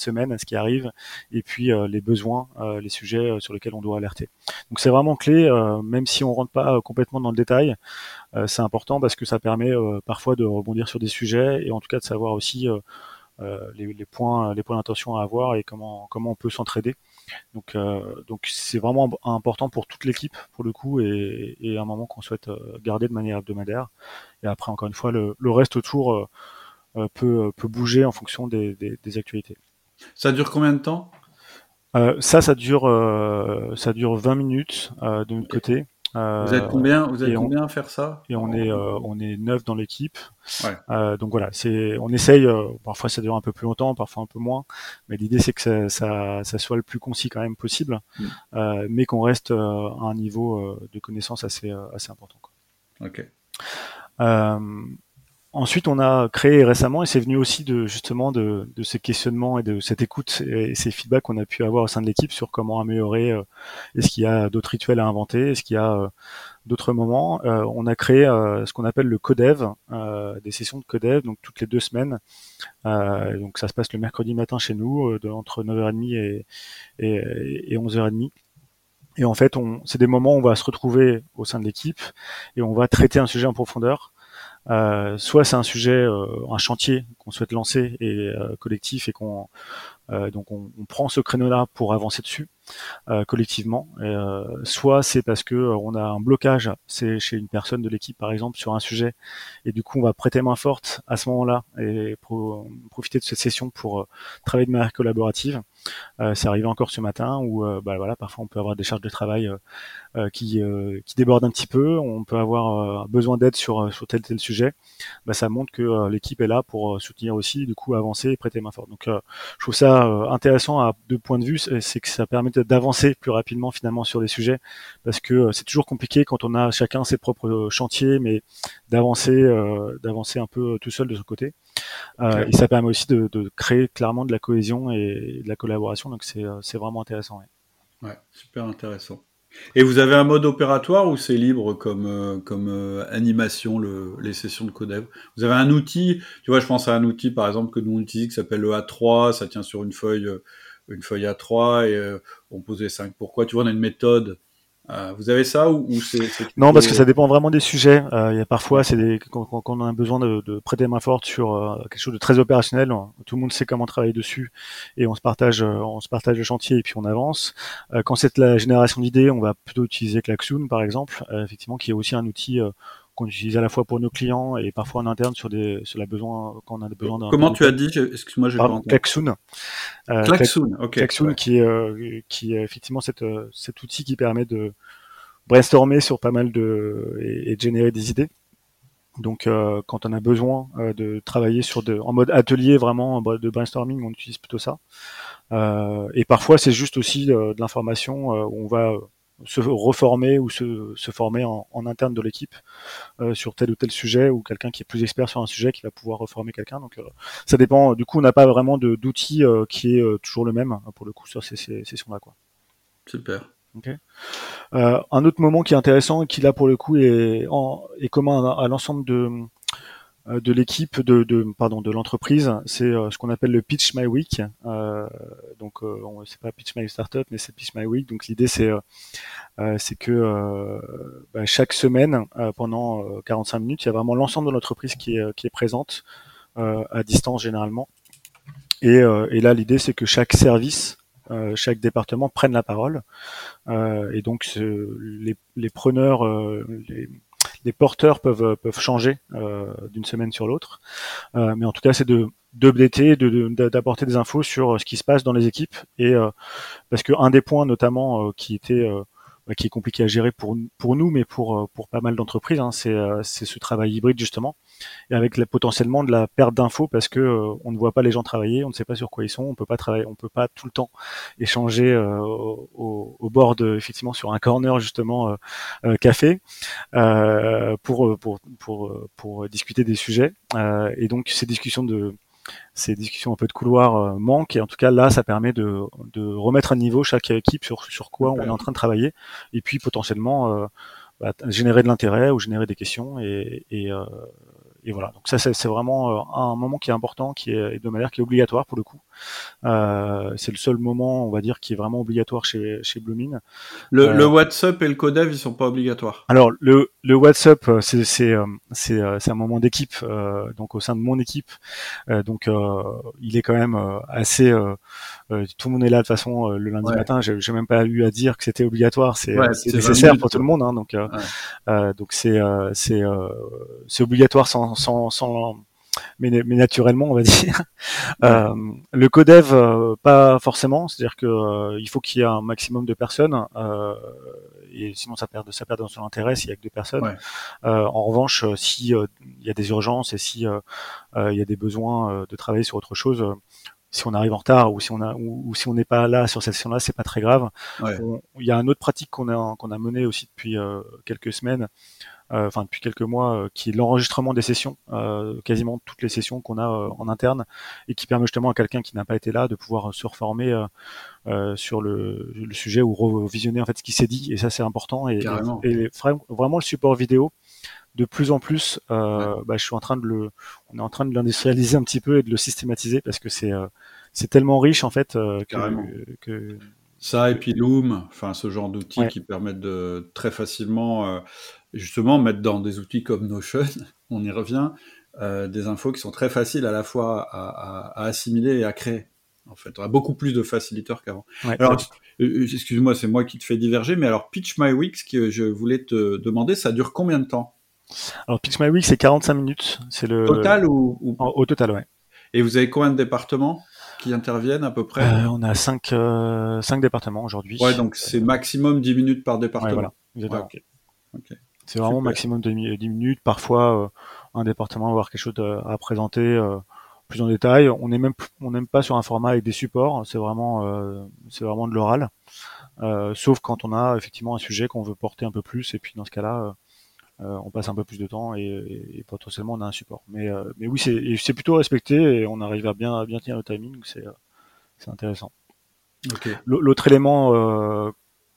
semaine, ce qui arrive, et puis euh, les besoins, les sujets sur lesquels on doit alerter. Donc c'est vraiment clé, même si on rentre pas complètement dans le détail, c'est important parce que ça permet parfois de rebondir sur des sujets et en tout cas de savoir aussi les, les, points, les points d'intention à avoir et comment comment on peut s'entraider. Donc euh, donc c'est vraiment important pour toute l'équipe pour le coup et, et un moment qu'on souhaite euh, garder de manière hebdomadaire. Et après encore une fois le, le reste autour peut peut bouger en fonction des, des, des actualités. Ça dure combien de temps? Euh, ça, ça dure, euh, ça dure 20 minutes euh, de notre côté. Euh, vous êtes combien Vous êtes combien à faire ça Et on est euh, on est neuf dans l'équipe. Ouais. Euh, donc voilà, c'est on essaye. parfois ça dure un peu plus longtemps, parfois un peu moins. Mais l'idée c'est que ça, ça, ça, soit le plus concis quand même possible, mm. mais qu'on reste à un niveau de connaissance assez assez important. Quoi. Ok. Ensuite, on a créé récemment, et c'est venu aussi de justement de, de, ces questionnements et de cette écoute et ces feedbacks qu'on a pu avoir au sein de l'équipe sur comment améliorer. Euh, est-ce qu'il y a d'autres rituels à inventer Est-ce qu'il y a euh, d'autres moments euh, On a créé ce qu'on appelle le codev, des sessions de codev, donc toutes les deux semaines. donc ça se passe le mercredi matin chez nous, entre 9h30 et, et, et 11h30. Et en fait, c'est des moments où on va se retrouver au sein de l'équipe et on va traiter un sujet en profondeur. Euh, soit c'est un sujet, euh, un chantier qu'on souhaite lancer et euh, collectif et qu'on donc on, on, prend ce créneau-là pour avancer dessus. Euh, collectivement. Euh, soit c'est parce que euh, on a un blocage, c'est chez une personne de l'équipe par exemple sur un sujet, et du coup on va prêter main forte à ce moment-là et profiter de cette session pour travailler de manière collaborative. c'est arrivé encore ce matin où bah, voilà parfois on peut avoir des charges de travail qui, qui débordent un petit peu, on peut avoir besoin d'aide sur sur tel tel sujet. Bah, ça montre que l'équipe est là pour soutenir aussi, du coup avancer et prêter main forte. Donc je trouve ça intéressant à deux points de vue, c'est que ça permet de d'avancer plus rapidement finalement sur les sujets parce que euh, c'est toujours compliqué quand on a chacun ses propres euh, chantiers, mais d'avancer, euh, d'avancer un peu tout seul de son côté. Et ça permet aussi de, créer clairement de la cohésion et de la collaboration. Donc c'est, vraiment intéressant. Ouais. super intéressant. Et vous avez un mode opératoire ou c'est libre comme, comme animation, le, les sessions de codev Vous avez un outil, tu vois, je pense à un outil par exemple que nous on utilise qui s'appelle le A3, ça tient sur une feuille une feuille à 3 et euh, on posait 5 pourquoi. Tu vois, on a une méthode. Euh, vous avez ça ou, ou c'est Non, parce que ça dépend vraiment des sujets. Euh, il y a parfois, c'est des... quand, quand, on a besoin de, de prêter main forte sur euh, quelque chose de très opérationnel, tout le monde sait comment travailler dessus et on se partage, on se partage le chantier et puis on avance. quand c'est la génération d'idées, on va plutôt utiliser Klaxoon par exemple, effectivement, qui est aussi un outil qu'on utilise à la fois pour nos clients et parfois en interne sur des sur la besoin quand on a des besoins. Comment tu as dit Excuse-moi, je pas Klaxoon. Euh, Klaxoon, ok. Klaxoon qui est euh, qui est effectivement cette, euh, cet outil qui permet de brainstormer sur pas mal de et, de générer des idées. Donc euh, quand on a besoin euh, de travailler sur de en mode atelier vraiment de brainstorming, on utilise plutôt ça. Euh, et parfois c'est juste aussi de l'information où on va se reformer ou se, se former en, en, interne de l'équipe euh, sur tel ou tel sujet ou quelqu'un qui est plus expert sur un sujet qui va pouvoir reformer quelqu'un. Donc euh, ça dépend. Du coup, on n'a pas vraiment d'outil euh, qui est euh, toujours le même pour le coup sur ces, ces sessions-là. Quoi. Super. Okay. un autre moment qui est intéressant et qui là pour le coup est, en, est commun à, à l'ensemble de de l'équipe de, de, pardon de l'entreprise, c'est euh, ce qu'on appelle le Pitch My Week. Euh, donc euh, c'est pas Pitch My Startup, mais c'est Pitch My Week. Donc l'idée c'est euh, c'est que bah, chaque semaine pendant 45 minutes, il y a vraiment l'ensemble de l'entreprise qui est qui est présente à distance généralement. Et, et là l'idée c'est que chaque service chaque département prenne la parole. Euh, et donc les, les, preneurs, euh, les, les porteurs peuvent euh, peuvent changer euh, d'une semaine sur l'autre, euh, mais en tout cas c'est de d'updater, d'apporter des infos sur ce qui se passe dans les équipes et parce que un des points notamment qui était qui est compliqué à gérer pour pour nous, mais pour pour pas mal d'entreprises. Hein, c'est ce travail hybride justement, et avec la, potentiellement de la perte d'infos parce que on ne voit pas les gens travailler, on ne sait pas sur quoi ils sont, on peut pas travailler, on peut pas tout le temps échanger au, au, bord de effectivement sur un corner justement café pour pour pour pour discuter des sujets. et donc ces discussions de ces discussions un peu de couloir euh, manquent et en tout cas là ça permet de, de remettre à niveau chaque équipe sur, sur quoi on est en train de travailler et puis potentiellement euh, bah, générer de l'intérêt ou générer des questions et, et, euh, et voilà. Donc ça, c'est vraiment euh, un moment qui est important, qui est de manière qui est obligatoire pour le coup. Euh, c'est le seul moment, on va dire, qui est vraiment obligatoire chez chez Bloomin. Le, euh, le WhatsApp et le Codev, ils sont pas obligatoires. Alors le le WhatsApp, euh, c'est c'est c'est un moment d'équipe, donc au sein de mon équipe. donc il est quand même assez. tout le monde est là de toute façon le lundi matin. J'ai même pas eu à dire que c'était obligatoire. C'est nécessaire pour tout le monde. Hein, donc donc c'est c'est c'est obligatoire sans sans, sans, mais, mais, naturellement, on va dire. Euh, le codev, euh, pas forcément. C'est-à-dire que euh, il faut qu'il y ait un maximum de personnes, euh, et sinon ça perd, ça perd dans son intérêt s'il y a que deux personnes. en revanche, si il y a des urgences et si il y a des besoins de travailler sur autre chose, si on arrive en retard ou si on a ou, si on n'est pas là sur cette session-là, c'est pas très grave. Il y a une autre pratique qu'on a qu'on a menée aussi depuis quelques semaines, euh, enfin depuis quelques mois, euh, qui est l'enregistrement des sessions, euh, quasiment toutes les sessions qu'on a en interne, et qui permet justement à quelqu'un qui n'a pas été là de pouvoir se reformer sur le, le, sujet ou revisionner en fait ce qui s'est dit. Et ça c'est important. Et, et, vraiment le support vidéo de plus en plus, euh, bah, je suis en train de le, on est en train de l'industrialiser un petit peu et de le systématiser parce que c'est c'est tellement riche en fait que, que, ça et puis Loom, enfin ce genre d'outils qui permettent de très facilement justement mettre dans des outils comme Notion, on y revient, euh, des infos qui sont très faciles à la fois à, assimiler et à créer. En fait, on a beaucoup plus de faciliteurs qu'avant. alors, euh, euh, excuse-moi, c'est moi qui te fais diverger, mais alors Pitch My Week, ce que je voulais te demander, ça dure combien de temps? Alors Pitch My Week, c'est 45 minutes. C'est le total ou, au total, ouais. Et vous avez combien de départements qui interviennent à peu près? On a 5 cinq, départements aujourd'hui. Ouais, donc c'est maximum 10 minutes par département. Ouais, voilà. C'est vraiment maximum de 10 minutes. Parfois, euh, un département va avoir quelque chose à présenter euh, plus en détail. On n'est même on n'aime pas sur un format avec des supports. C'est vraiment euh, c'est vraiment de l'oral. sauf quand on a effectivement un sujet qu'on veut porter un peu plus. Et puis dans ce cas-là, on passe un peu plus de temps et, potentiellement on a un support. Mais mais oui, c'est c'est plutôt respecté et on arrive à bien à bien tenir le timing. C'est c'est intéressant. L'autre élément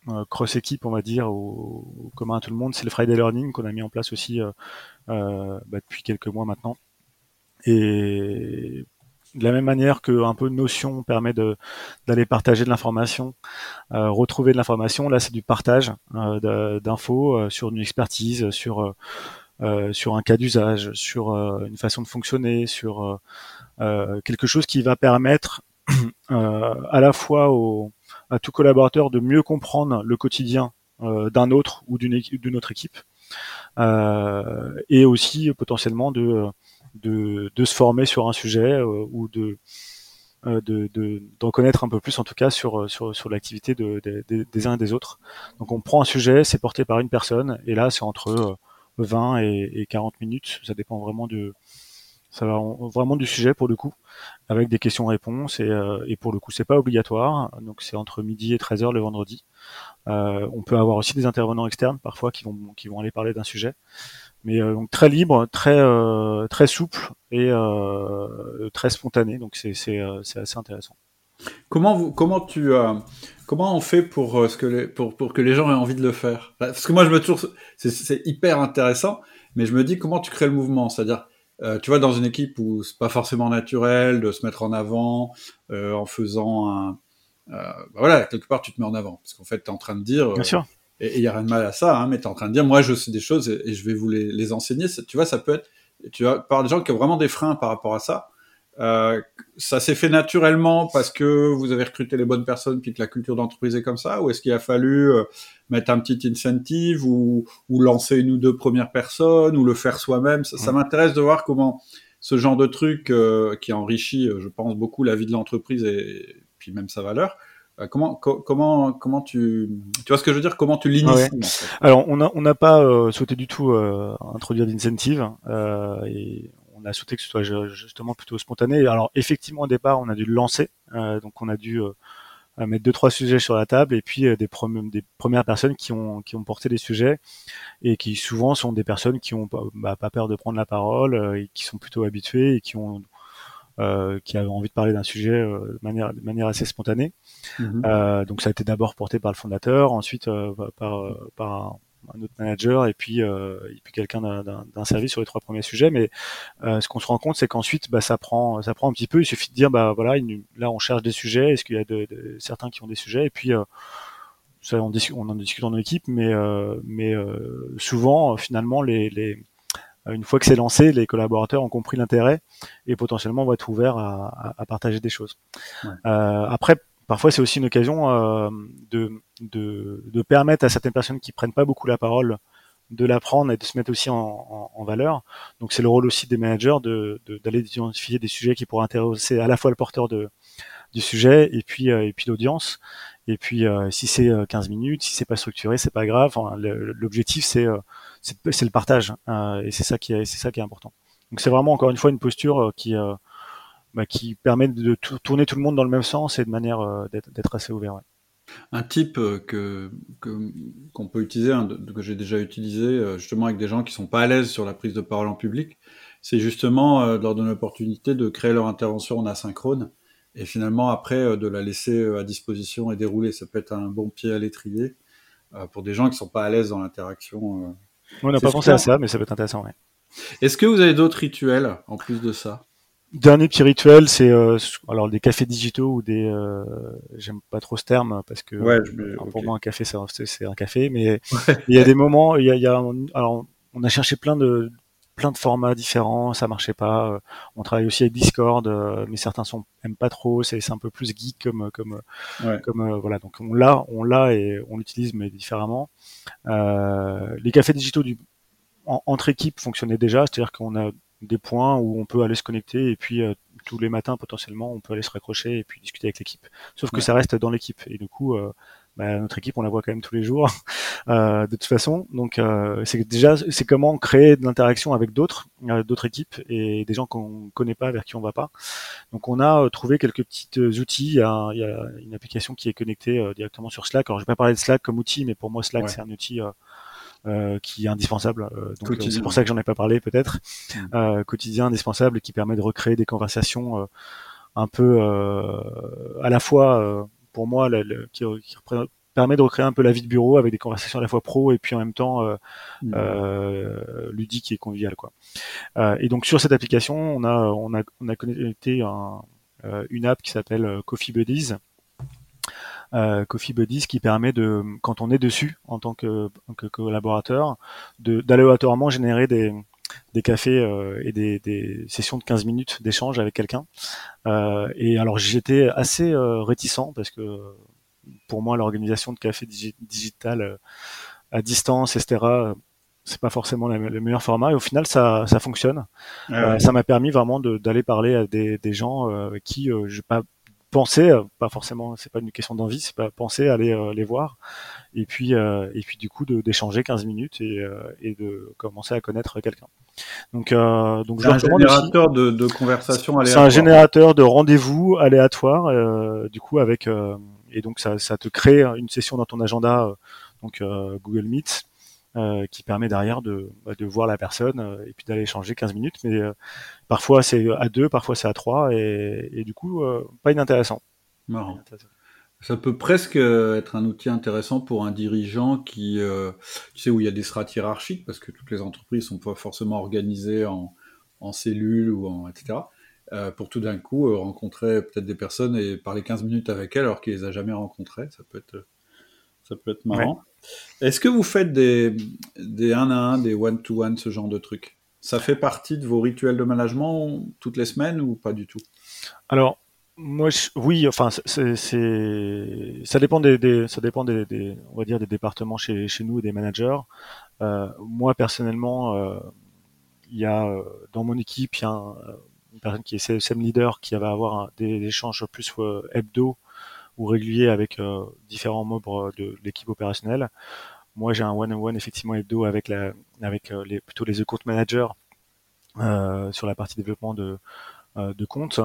euh, cross équipe, on va dire, au, commun à tout le monde, c'est le Friday Learning qu'on a mis en place aussi euh, euh, bah, depuis quelques mois maintenant. Et de la même manière que un peu Notion permet de d'aller partager de l'information, retrouver de l'information, là c'est du partage d'infos sur une expertise, sur sur un cas d'usage, sur une façon de fonctionner, sur quelque chose qui va permettre à la fois aux à tout collaborateur de mieux comprendre le quotidien euh, d'un autre ou d'une d'une autre équipe, euh, et aussi euh, potentiellement de, de, de se former sur un sujet ou de de, d'en connaître un peu plus en tout cas sur sur, sur l'activité de, des uns et des autres. Donc on prend un sujet, c'est porté par une personne et là c'est entre 20 et, et 40 minutes, ça dépend vraiment de ça va vraiment du sujet pour le coup, avec des questions-réponses et, euh, et, pour le coup c'est pas obligatoire, donc c'est entre midi et 13h le vendredi. Euh, on peut avoir aussi des intervenants externes parfois qui vont qui vont aller parler d'un sujet, mais euh, donc très libre, très euh, très souple et euh, très spontané, donc c'est c'est assez intéressant. Comment vous comment tu comment on fait pour ce que les, pour pour que les gens aient envie de le faire? Parce que moi je me toujours c'est hyper intéressant, mais je me dis comment tu crées le mouvement, c'est-à-dire tu vois, dans une équipe où c'est pas forcément naturel de se mettre en avant en faisant un, bah voilà, quelque part tu te mets en avant parce qu'en fait tu es en train de dire, Bien sûr. Et il y a rien de mal à ça, hein, mais tu es en train de dire, moi je sais des choses et, je vais vous les, les enseigner. Tu vois, ça peut être, tu vois, par des gens qui ont vraiment des freins par rapport à ça. Euh, ça s'est fait naturellement parce que vous avez recruté les bonnes personnes puis que la culture d'entreprise est comme ça Ou est-ce qu'il a fallu euh, mettre un petit incentive ou, ou, lancer une ou deux premières personnes ou le faire soi-même? Ça, mmh. m'intéresse de voir comment ce genre de truc euh, qui enrichit, je pense, beaucoup la vie de l'entreprise et, puis même sa valeur, Euh, comment, comment, comment tu, tu vois ce que je veux dire? Comment tu l'inities Alors, on n'a on n'a pas euh, souhaité du tout euh, introduire d'incentive et on a souhaité que ce soit justement plutôt spontané. Alors, effectivement, au départ, on a dû le lancer, donc on a dû mettre deux trois sujets sur la table et puis des, des premières personnes qui ont qui ont porté des sujets et qui souvent sont des personnes qui ont bah, pas peur de prendre la parole et qui sont plutôt habituées et qui ont euh, qui avait envie de parler d'un sujet euh, de, manière, de manière assez spontanée. Mhm. Euh, donc ça a été d'abord porté par le fondateur, ensuite par, par un, autre manager et puis, et puis quelqu'un d'un service sur les trois premiers sujets. Mais ce qu'on se rend compte, c'est qu'ensuite, bah, ça prend, ça prend un petit peu. Il suffit de dire, bah voilà, là on cherche des sujets. Est-ce qu'il y a de, de, certains qui ont des sujets? Et puis ça, on, on, en discute en équipe, mais, mais souvent, finalement, les, les, euh, une fois que c'est lancé, les collaborateurs ont compris l'intérêt et potentiellement vont être ouverts à, à, partager des choses. Euh, après, parfois c'est aussi une occasion euh, de, de, de, permettre à certaines personnes qui prennent pas beaucoup la parole de l'apprendre et de se mettre aussi en, en, en valeur. Donc c'est le rôle aussi des managers de d'aller identifier des sujets qui pourraient intéresser à la fois le porteur de, du sujet et puis et puis l'audience. Et puis si c'est 15 minutes, si c'est pas structuré, c'est pas grave. L'objectif c'est c'est le partage hein, et c'est ça qui est important. Donc c'est vraiment encore une fois une posture euh, qui euh, bah, qui permet de tourner tout le monde dans le même sens et de manière euh, d'être assez ouvert. Un type que qu'on peut utiliser, que j'ai déjà utilisé justement avec des gens qui sont pas à l'aise sur la prise de parole en public, c'est justement de leur donner l'opportunité de créer leur intervention en asynchrone et finalement après de la laisser à disposition et dérouler. Ça peut être un bon pied à l'étrier pour des gens qui sont pas à l'aise dans l'interaction on n'a pas pensé à ça, mais ça peut être intéressant. Ouais. Est-ce que vous avez d'autres rituels en plus de ça? Dernier petit rituel, c'est euh, alors des cafés digitaux ou des. Euh, J'aime pas trop ce terme parce que ouais, pour moi un café c'est un café, mais il y a des moments, il y a, il y a alors on a cherché plein de plein de formats différents, ça marchait pas. On travaille aussi avec Discord, euh, mais certains sont aiment pas trop, c'est un peu plus geek comme comme comme euh, voilà. Donc on l'a, on l'a et on l'utilise mais différemment. Euh, les cafés digitaux du, entre équipes fonctionnaient déjà, c'est-à-dire qu'on a des points où on peut aller se connecter et puis euh, tous les matins potentiellement on peut aller se raccrocher et puis discuter avec l'équipe. Sauf que ça reste dans l'équipe et du coup euh, bah, notre équipe on la voit quand même tous les jours de toute façon. Donc c'est déjà c'est comment créer de l'interaction avec d'autres d'autres équipes et des gens qu'on connaît pas vers qui on va pas. Donc on a trouvé quelques petits outils. Il y, a, il y a, une application qui est connectée directement sur Slack. Alors je vais pas parler de Slack comme outil, mais pour moi Slack c'est un outil euh, qui est indispensable. Euh, donc euh, c'est pour ça que j'en ai pas parlé peut-être. Mm. quotidien indispensable qui permet de recréer des conversations un peu à la fois pour moi qui, qui permet de recréer un peu la vie de bureau avec des conversations à la fois pro et puis en même temps euh, mm. euh, ludique et convivial quoi. Euh, et donc sur cette application, on a on a on a connecté un, une app qui s'appelle Coffee Buddies euh, Coffee Buddies qui permet de, quand on est dessus en tant que, collaborateur, d'aléatoirement générer des, des cafés euh, et des, des, sessions de 15 minutes d'échange avec quelqu'un. Euh, et alors j'étais assez euh, réticent parce que pour moi l'organisation de café digital à distance, etc., c'est pas forcément le meilleur format. Et au final, ça, ça fonctionne. Ah ça m'a permis vraiment d'aller parler à des, des gens qui, je pas penser, euh, pas forcément, c'est pas une question d'envie, c'est pas penser à aller euh, les voir, et puis euh, et puis du coup d'échanger 15 minutes et, et de commencer à connaître quelqu'un. Donc donc c'est un générateur de, de conversation aléatoire. C'est un générateur de rendez-vous aléatoire, du coup avec et donc ça, ça te crée une session dans ton agenda, donc Google Meet. Euh, qui permet derrière de, bah, de voir la personne euh, et puis d'aller échanger 15 minutes. Mais parfois c'est à deux, parfois c'est à trois, et, et du coup, pas inintéressant. Marrant. Ça peut presque être un outil intéressant pour un dirigeant qui, tu sais, où il y a des strates hiérarchiques, parce que toutes les entreprises sont pas forcément organisées en, en cellules ou en etc. Euh, pour tout d'un coup rencontrer peut-être des personnes et parler 15 minutes avec elles alors qu'il les a jamais rencontrées, ça peut être, ça peut être marrant. Est-ce que vous faites des, des 1 à 1, des one-to-one, ce genre de trucs? Ça fait partie de vos rituels de management toutes les semaines ou pas du tout? Alors, moi, oui, enfin, c'est, ça dépend des, ça dépend des, on va dire des départements chez, chez nous et des managers. Euh, moi, personnellement, euh, il y a dans mon équipe, il y a une personne qui est CSM leader qui va avoir des, échanges plus hebdo ou régulier avec différents membres de l'équipe opérationnelle. Moi, j'ai un one-on-one effectivement hebdo avec la, avec les, plutôt les account managers sur la partie développement de de compte,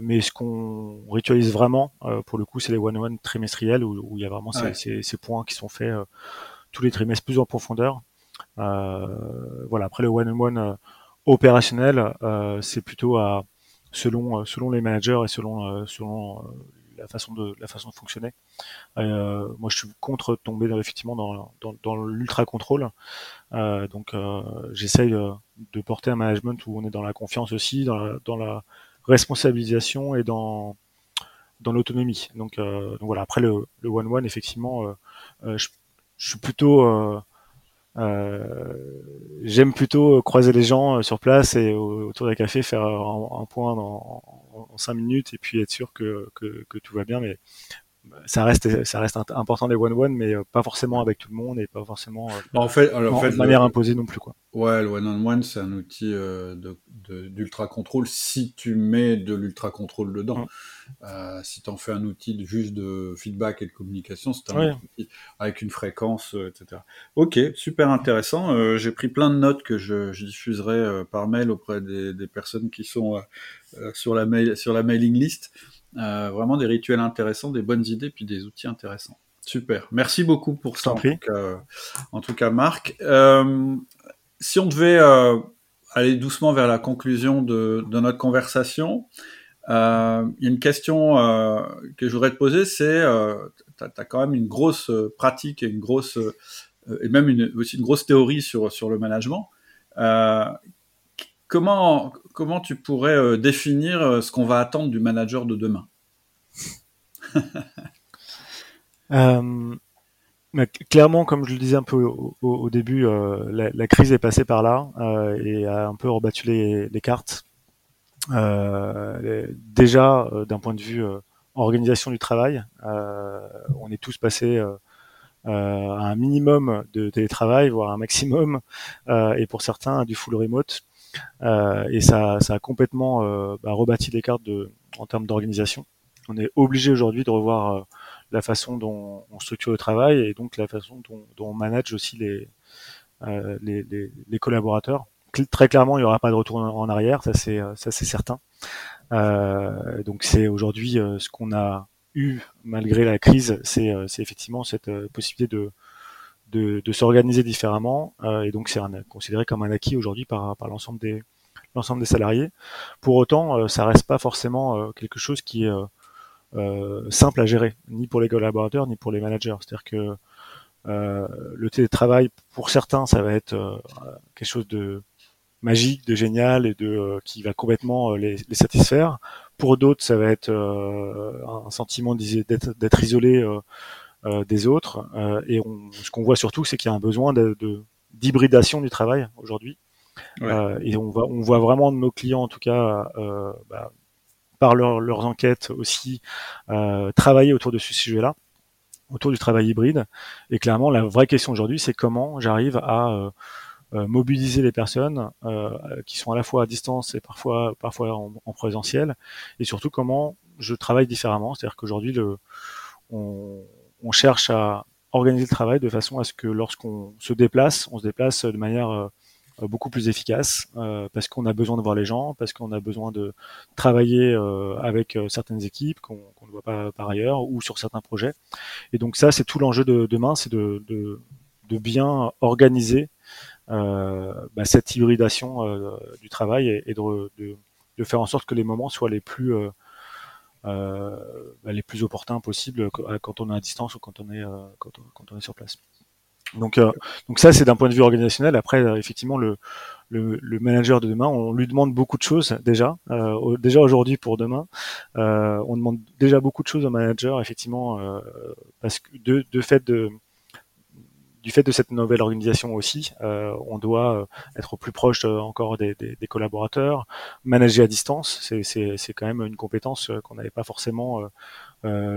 mais ce qu'on ritualise vraiment, pour le coup, c'est les one-on-one trimestriels où, il y a vraiment ces, ces, points qui sont faits tous les trimestres plus en profondeur. voilà. Après le one-on-one opérationnel, euh, c'est plutôt à selon selon les managers et selon selon la façon de la façon de fonctionner. Euh, moi, je suis contre tomber dans, effectivement dans, dans, l'ultra contrôle. Euh, donc, euh, j'essaye de, porter un management où on est dans la confiance aussi, dans la, responsabilisation et dans dans l'autonomie. Donc, voilà. Après le, le one one, effectivement, je, suis plutôt j'aime plutôt croiser les gens sur place et autour d'un café faire un, point dans, en, cinq minutes et puis être sûr que, tout va bien. Mais ça reste ça reste important les one one mais euh, pas forcément avec tout le monde et pas forcément euh, en fait, en fait, de manière imposée non plus quoi. Ouais le one on one c'est un outil euh, de d'ultra contrôle si tu mets de l'ultra contrôle dedans. Euh, si tu en fais un outil juste de feedback et de communication c'est un outil avec une fréquence etc ok super intéressant. J'ai pris plein de notes que je, je diffuserai par mail auprès des, des personnes qui sont sur la mail sur la mailing list euh, vraiment des rituels intéressants, des bonnes idées, puis des outils intéressants. Super. Merci beaucoup pour ça, en tout, cas, en tout, cas, Marc. Euh, si on devait euh, aller doucement vers la conclusion de, de notre conversation, euh, il y a une question que je voudrais te poser, c'est, tu as, quand même une grosse pratique et une grosse, et même une, aussi une grosse théorie sur, sur le management. comment, comment tu pourrais euh, définir euh, ce qu'on va attendre du manager de demain euh, Clairement, comme je le disais un peu au, début, la, crise est passée par là et a un peu rebattu les, cartes. déjà, d'un point de vue organisation du travail, on est tous passés à un minimum de télétravail, voire un maximum, et pour certains du full remote. Euh, et ça, ça a complètement euh, bah, rebâti les cartes de, en termes d'organisation. On est obligé aujourd'hui de revoir euh, la façon dont on structure le travail et donc la façon dont, on manage aussi les, les, les, les, collaborateurs. Très clairement, il n'y aura pas de retour en arrière, ça c'est ça c'est certain. Donc c'est aujourd'hui ce qu'on a eu malgré la crise, c'est effectivement cette possibilité de de, de s'organiser différemment euh, et donc c'est considéré comme un acquis aujourd'hui par, par l'ensemble des l'ensemble des salariés. Pour autant, euh, ça reste pas forcément euh, quelque chose qui est simple à gérer, ni pour les collaborateurs ni pour les managers. C'est-à-dire que le télétravail, pour certains, ça va être quelque chose de magique, de génial et de qui va complètement les, les satisfaire. Pour d'autres, ça va être un sentiment d'être isolé euh, des autres. Euh, et on, ce qu'on voit surtout, c'est qu'il y a un besoin de, d'hybridation du travail aujourd'hui. Euh, et on, va, on voit vraiment nos clients, en tout cas, bah, par leurs enquêtes aussi, travailler autour de ce sujet-là autour du travail hybride. Et clairement, la vraie question aujourd'hui, c'est comment j'arrive à mobiliser les personnes qui sont à la fois à distance et parfois, parfois en, en, présentiel, et surtout comment je travaille différemment. C'est-à-dire qu'aujourd'hui, le, on, on cherche à organiser le travail de façon à ce que lorsqu'on se déplace, on se déplace de manière euh, beaucoup plus efficace euh, parce qu'on a besoin de voir les gens, parce qu'on a besoin de travailler euh, avec certaines équipes qu'on ne voit pas par ailleurs ou sur certains projets. Et donc ça, c'est tout l'enjeu de demain, c'est de, bien organiser bah, cette hybridation du travail et, de, faire en sorte que les moments soient les plus les plus opportuns possibles euh, quand on est à distance ou quand on est, euh, quand on, est sur place. Donc, donc ça, c'est d'un point de vue organisationnel. Après, effectivement, le, le, le, manager de demain, on lui demande beaucoup de choses déjà. Euh, déjà aujourd'hui pour demain, euh, on demande déjà beaucoup de choses au manager, effectivement, euh, parce que de, de fait de du fait de cette nouvelle organisation aussi, euh, on doit euh, être plus proche euh, encore des, collaborateurs, manager à distance, c'est quand même une compétence qu'on n'avait pas forcément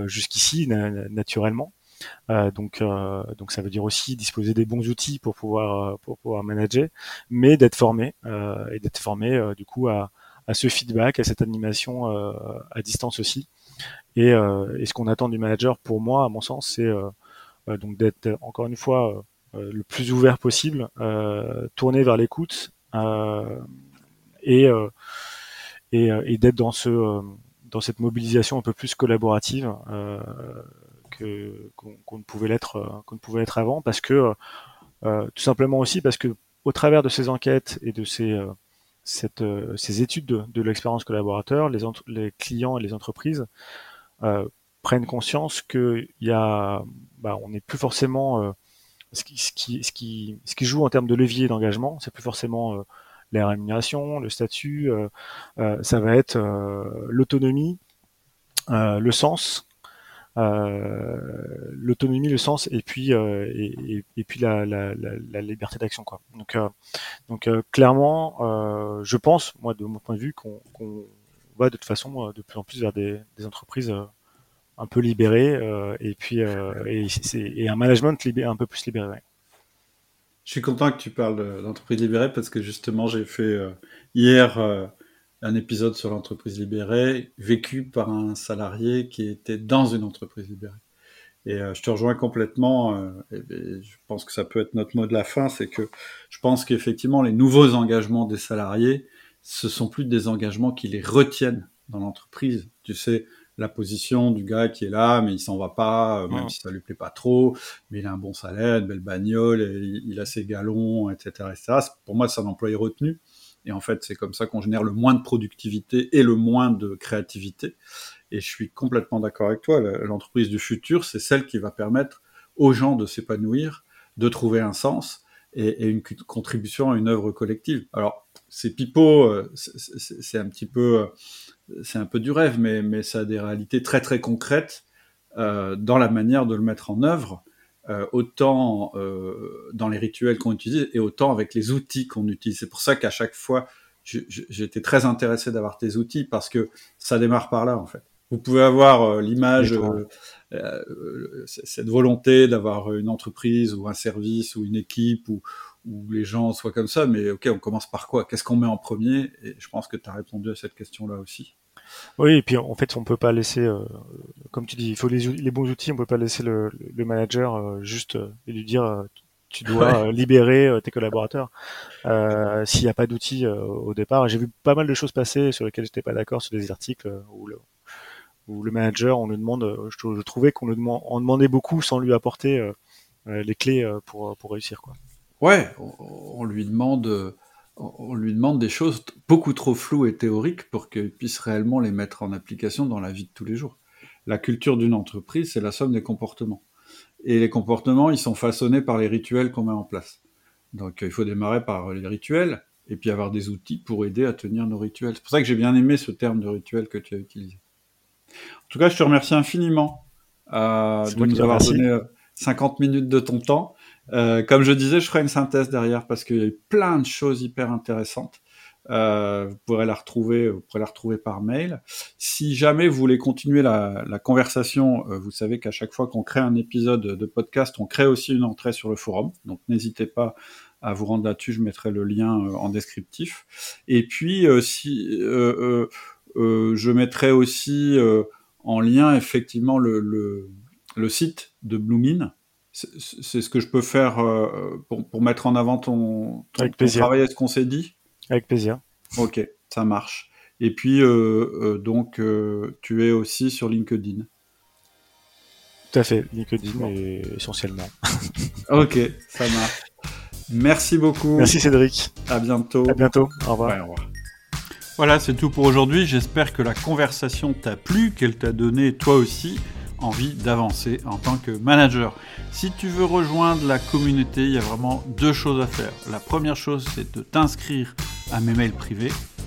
jusqu'ici naturellement. donc, donc ça veut dire aussi disposer des bons outils pour pouvoir pour pouvoir manager, mais d'être formé et d'être formé du coup à, à ce feedback, à cette animation à distance aussi. Et ce qu'on attend du manager, pour moi, à mon sens, c'est donc d'être encore une fois le plus ouvert possible, tourné vers l'écoute et et, d'être dans ce dans cette mobilisation un peu plus collaborative euh, que qu'on ne pouvait l'être qu'on ne pouvait être avant parce que tout simplement aussi parce que au travers de ces enquêtes et de ces euh, ces études de, l'expérience collaborateur, les, clients et les entreprises euh, prennent conscience qu'il y a, bah, on n'est plus forcément euh, ce, qui, ce, qui, ce, qui, ce qui joue en termes de levier d'engagement, c'est plus forcément euh, la rémunération, le statut, ça va être l'autonomie, le sens, euh, l'autonomie, le sens et puis euh, et, et, puis la, la, la, liberté d'action quoi. Donc euh, donc clairement, je pense moi de mon point de vue qu'on va de toute façon de plus en plus vers des, des entreprises un peu libérées et puis et, et, un management libéré, un peu plus libéré. Je suis content que tu parles d'entreprise libérée parce que justement j'ai fait hier un épisode sur l'entreprise libérée vécu par un salarié qui était dans une entreprise libérée. Et euh, je te rejoins complètement. Euh, je pense que ça peut être notre mot de la fin, c'est que je pense qu'effectivement les nouveaux engagements des salariés, ce sont plus des engagements qui les retiennent dans l'entreprise. Tu sais, la position du gars qui est là, mais il s'en va pas, euh, même si ça lui plaît pas trop, mais il a un bon salaire, une belle bagnole, il, il a ses galons, etc., etc. Pour moi, c'est un employé retenu. Et en fait, c'est comme ça qu'on génère le moins de productivité et le moins de créativité. Et je suis complètement d'accord avec toi. L'entreprise du futur, c'est celle qui va permettre aux gens de s'épanouir, de trouver un sens et, une contribution à une œuvre collective. Alors, c'est pipeau, euh, c'est un petit peu, euh, c'est un peu du rêve, mais, mais ça a des réalités très très concrètes euh, dans la manière de le mettre en œuvre. Euh, autant euh, dans les rituels qu'on utilise et autant avec les outils qu'on utilise. C'est pour ça qu'à chaque fois, j'étais très intéressé d'avoir tes outils parce que ça démarre par là en fait. Vous pouvez avoir l'image, cette volonté d'avoir une entreprise ou un service ou une équipe ou, où les gens soient comme ça, mais ok, on commence par quoi? Qu'est-ce qu'on met en premier? Et je pense que tu as répondu à cette question-là aussi. Oui, et puis en fait, on peut pas laisser, euh, comme tu dis, il faut les, les, bons outils, on peut pas laisser le, le manager euh, juste euh, et lui dire tu dois libérer tes collaborateurs. S'il n'y a pas d'outils au départ, j'ai vu pas mal de choses passer sur lesquelles j'étais pas d'accord sur des articles où le, le manager, on lui demande, je, je trouvais qu'on lui demandait beaucoup sans lui apporter les clés pour, réussir. Quoi. Ouais, lui demande on lui demande des choses beaucoup trop floues et théoriques pour qu'il puisse réellement les mettre en application dans la vie de tous les jours. La culture d'une entreprise, c'est la somme des comportements. Et les comportements, ils sont façonnés par les rituels qu'on met en place. Donc il faut démarrer par les rituels et puis avoir des outils pour aider à tenir nos rituels. C'est pour ça que j'ai bien aimé ce terme de rituel que tu as utilisé. En tout cas, je te remercie infiniment euh, de nous avoir donné 50 euh, minutes de ton temps. Euh, comme je disais, je ferai une synthèse derrière parce qu'il y a eu plein de choses hyper intéressantes. Euh, vous pourrez la retrouver, vous pourrez la retrouver par mail. Si jamais vous voulez continuer la, la conversation, euh, vous savez qu'à chaque fois qu'on crée un épisode de podcast, on crée aussi une entrée sur le forum. Donc n'hésitez pas à vous rendre là-dessus. Je mettrai le lien euh, en descriptif. Et puis si je mettrai aussi en lien effectivement le, le, le site de Bloomin c'est ce que je peux faire euh, pour, pour, mettre en avant ton, ton, Avec plaisir. travail, est-ce qu'on s'est dit? Avec plaisir. Ok, ça marche. Et puis, euh, euh, donc, euh, tu es aussi sur LinkedIn. Tout à fait, LinkedIn bon. essentiellement. ok, ça marche. Merci beaucoup. Merci Cédric. À bientôt. À bientôt. Au revoir. Ouais, au revoir. Voilà, c'est tout pour aujourd'hui. J'espère que la conversation t'a plu, qu'elle t'a donné toi aussi envie d'avancer en tant que manager. Si tu veux rejoindre la communauté, il y a vraiment deux choses à faire. La première chose, c'est de t'inscrire à mes mails privés.